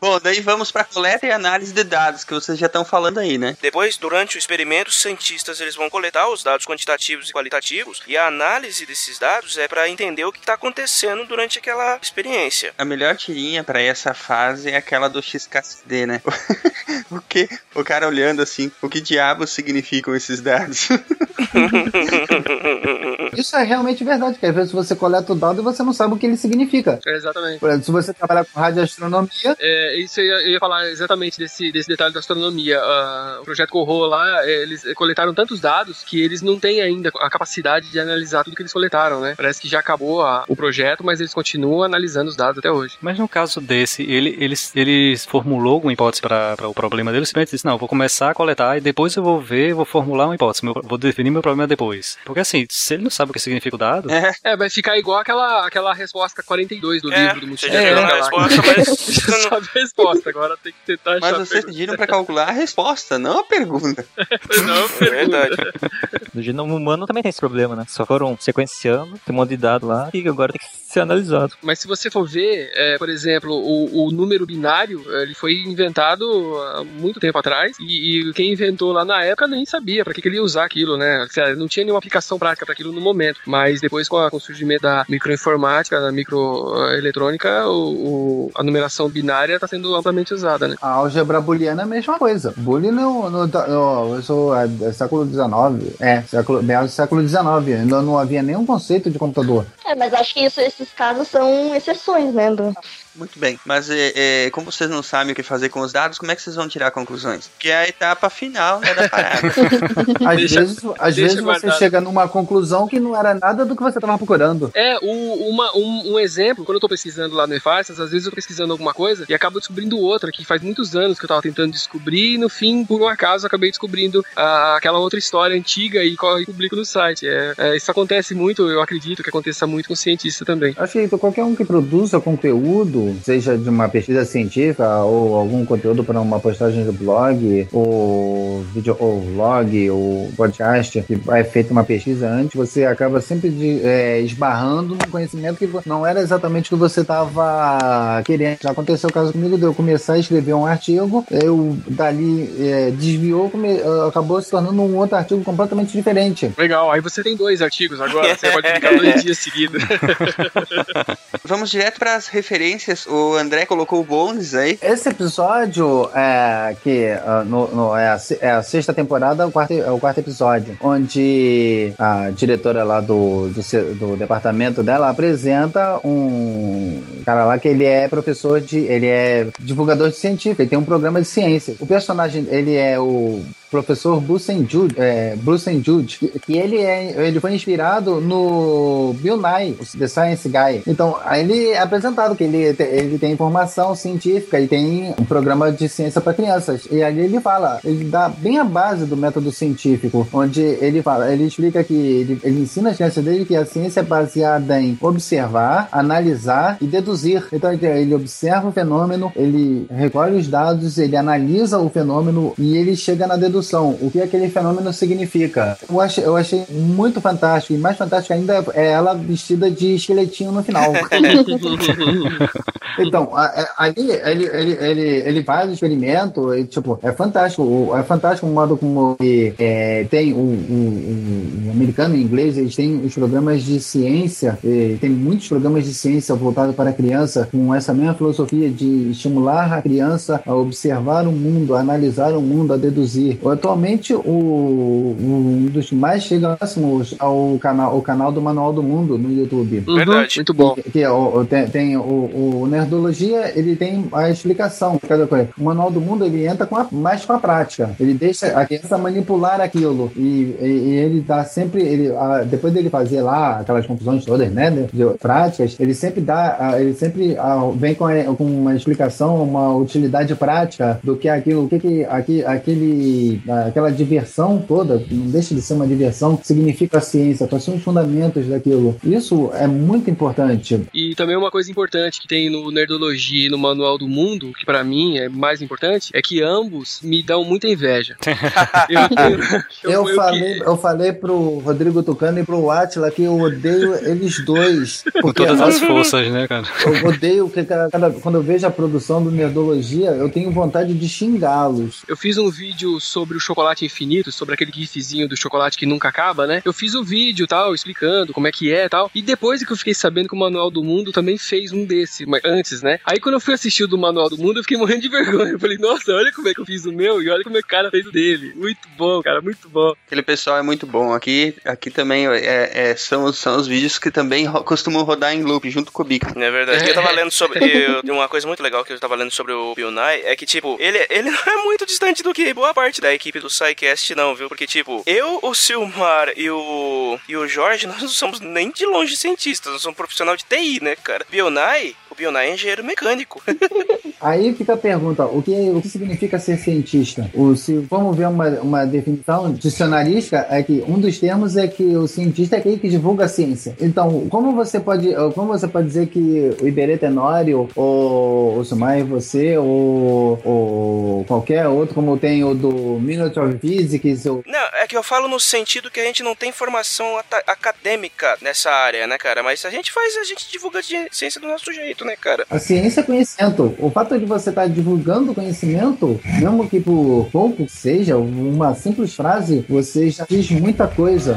Bom, daí vamos pra coleta e análise de dados, que vocês já estão falando aí, né? Depois, durante o experimento, os cientistas eles vão coletar os dados quantitativos e qualitativos e a análise desses dados é para entender o que está acontecendo durante aquela experiência. A melhor tirinha pra essa fase é aquela do XKCD, né? o que? O cara olhando assim, o que diabos significam esses dados? Isso é realmente verdade, que às vezes você coleta o dado e você não sabe o que ele significa. É, exatamente. Por exemplo, se você trabalhar com radioastronomia, É, isso eu ia, eu ia falar exatamente desse, desse detalhe da astronomia. Ah, o projeto Corro lá, é, eles coletaram tantos dados que eles não têm ainda a capacidade de analisar tudo que eles coletaram, né? Parece que já acabou a- o projeto, mas eles continuam analisando os dados até hoje. Mas no caso desse, ele, ele, ele formulou alguma hipótese para o problema dele, simplesmente disse, não, vou começar a coletar e depois eu vou ver, vou formular uma hipótese, meu- vou definir meu problema depois. Porque assim, se ele não sabe o que significa o dado, É, É, vai ficar igual aquela, aquela resposta 42 do É, livro do já da viu a resposta, mas não- sabe a resposta, agora tem que tentar mas achar a vocês pergunta. pediram pra calcular a resposta, não a pergunta. Não, É verdade. No genoma humano também tem esse problema, né? Só foram sequenciando, tem um monte de dado lá e agora tem que ser analisado. Mas se você for ver, é, por exemplo, o, o número binário, é, ele foi inventado há muito tempo atrás e, e quem inventou lá na época nem sabia para que, que ele ia usar aquilo, né? Ou seja, Não tinha nenhuma aplicação prática para aquilo no momento. Mas depois, com, a- com o surgimento da microinformática, da microeletrônica, o, o- a numeração binária está sendo amplamente usada, né? a álgebra booleana é a mesma coisa. Boolean no, no, no, é, é século XIX, é, século, meados do século XIX, ainda não havia nenhum conceito de computador. É, mas acho que isso, esses casos são exceções, né? do- Muito bem, mas é, é, como vocês não sabem o que fazer com os dados, como é que vocês vão tirar conclusões? Que é a etapa final né, da parada. Às Deixa- vezes, às deixa vezes você chega numa conclusão que não era nada do que você estava procurando. É, o- uma- um, um exemplo, quando eu tô pesquisando lá no EFARSAS, às vezes eu tô pesquisando alguma coisa e acabo descobrindo outra, que faz muitos anos que eu tava tentando descobrir, e no fim, por um acaso, acabei descobrindo ah, aquela outra história antiga e, e publico no site. É, é, isso acontece muito, eu acredito que aconteça muito com cientista também. Acho que qualquer um que produza conteúdo, seja de uma pesquisa científica ou algum conteúdo para uma postagem do blog, ou vídeo, ou vlog, ou podcast, que é feita uma pesquisa antes, você acaba sempre de- é, esbarrando num conhecimento que não era exatamente o que você estava querendo. Já aconteceu o caso comigo de eu começar a escrever um artigo, eu dali é, desviou, come- acabou se tornando um outro artigo completamente diferente. Legal, aí você tem dois artigos agora, você pode publicar dois dias seguidos. Vamos direto para as referências. O André colocou o Bones aí. Esse episódio é que ah, no, no- é, a, é a sexta temporada, o quarto, é o quarto episódio, onde a diretora lá do, do, do departamento dela apresenta um cara lá que ele é professor de. ele é divulgador de científico, ele tem um programa de ciência. O personagem, ele é o professor Bruce Jude, é, Jude que, ele, é, ele foi inspirado no Bill Nye, The Science Guy. Então, aí ele é apresentado que ele, ele tem informação científica e tem um programa de ciência para crianças. E ali ele fala, ele dá bem a base do método científico, onde ele fala, ele explica que ele, ele ensina as crianças dele que a ciência é baseada em observar, analisar e deduzir. Então ele observa o fenômeno, ele recolhe os dados, ele analisa o fenômeno e ele chega na dedução. O que aquele fenômeno significa. Eu achei, eu achei muito fantástico. E mais fantástico ainda é ela vestida de esqueletinho no final. Então, ali ele, ele, ele, ele faz o experimento e, tipo, é fantástico. É fantástico o modo como ele, é, tem o, o, o- o americano e o inglês, eles têm os programas de ciência, tem muitos programas de ciência voltados para a criança, com essa mesma filosofia de estimular a criança a observar o mundo, a analisar o mundo, a deduzir. Atualmente o, um dos mais próximos ao canal, o canal do Manual do Mundo no YouTube. Uhum, Verdade. Muito bom. Que é o, tem, tem o, o Nerdologia, ele tem a explicação de cada coisa. O Manual do Mundo, ele entra com a- mais com a prática. Ele deixa a criança manipular aquilo. E, e- e ele dá sempre, ele, a- depois dele fazer lá aquelas confusões todas, né, de, de práticas, ele sempre dá, a- ele sempre a, vem com, a- com uma explicação, uma utilidade prática do que aquilo, o que que aqui, aquele, aquela diversão toda, não deixa de ser uma diversão, significa a ciência, quais são os fundamentos daquilo. Isso é muito importante. E também uma coisa importante que tem no Nerdologia e no Manual do Mundo, que pra mim é mais importante, é que ambos me dão muita inveja. eu, tenho- Eu, eu- falei, eu falei pro Rodrigo Tucano e pro Atila que eu odeio eles dois. Com todas as forças, né, cara? eu odeio que cada, cada- quando eu vejo a produção do Nerdologia, eu tenho vontade de xingá-los. Eu fiz um vídeo sobre o chocolate infinito, sobre aquele gifzinho do chocolate que nunca acaba, né? Eu fiz um vídeo tal, explicando como é que é tal. E depois que eu fiquei sabendo que o Manual do Mundo também fez um desse, mas antes, né? Aí quando eu fui assistir o do Manual do Mundo, eu fiquei morrendo de vergonha. Eu falei, nossa, olha como é que eu fiz o meu e olha como é que o cara fez o dele. Muito bom, cara, muito bom. Aquele pessoal é muito bom. Aqui, aqui também é, é- são, os- são os vídeos que também ro- costumam rodar em loop junto com o Bica. É verdade. Eu tava lendo sobre. Eu, uma coisa muito legal que eu tava lendo sobre o Bill Nye é que, tipo, ele, ele não é muito distante do que boa parte da equipe do SciCast, não, viu? Porque, tipo, eu, o Silmar e o, e o Jorge, nós não somos nem de longe cientistas, nós somos profissional de TI, né, cara? Nye, o Nye é engenheiro mecânico. Aí fica a pergunta: o que, o que significa ser cientista? O, se vamos ver uma, uma definição dicionarística, é que um dos termos é que o cientista é aquele que divulga a ciência. Então, como você pode, como você pode dizer que o Iberê Tenório, ou o Sumai você, ou, ou qualquer outro, como tem o do Minute of Physics, ou Não, é que eu falo no sentido que a gente não tem formação acadêmica nessa área, né, cara? Mas a gente faz, a gente divulga de ciência do nosso jeito, né, cara? A ciência é conhecimento. O fato de você estar divulgando conhecimento, mesmo que por pouco seja, uma simples frase, você já diz muita coisa.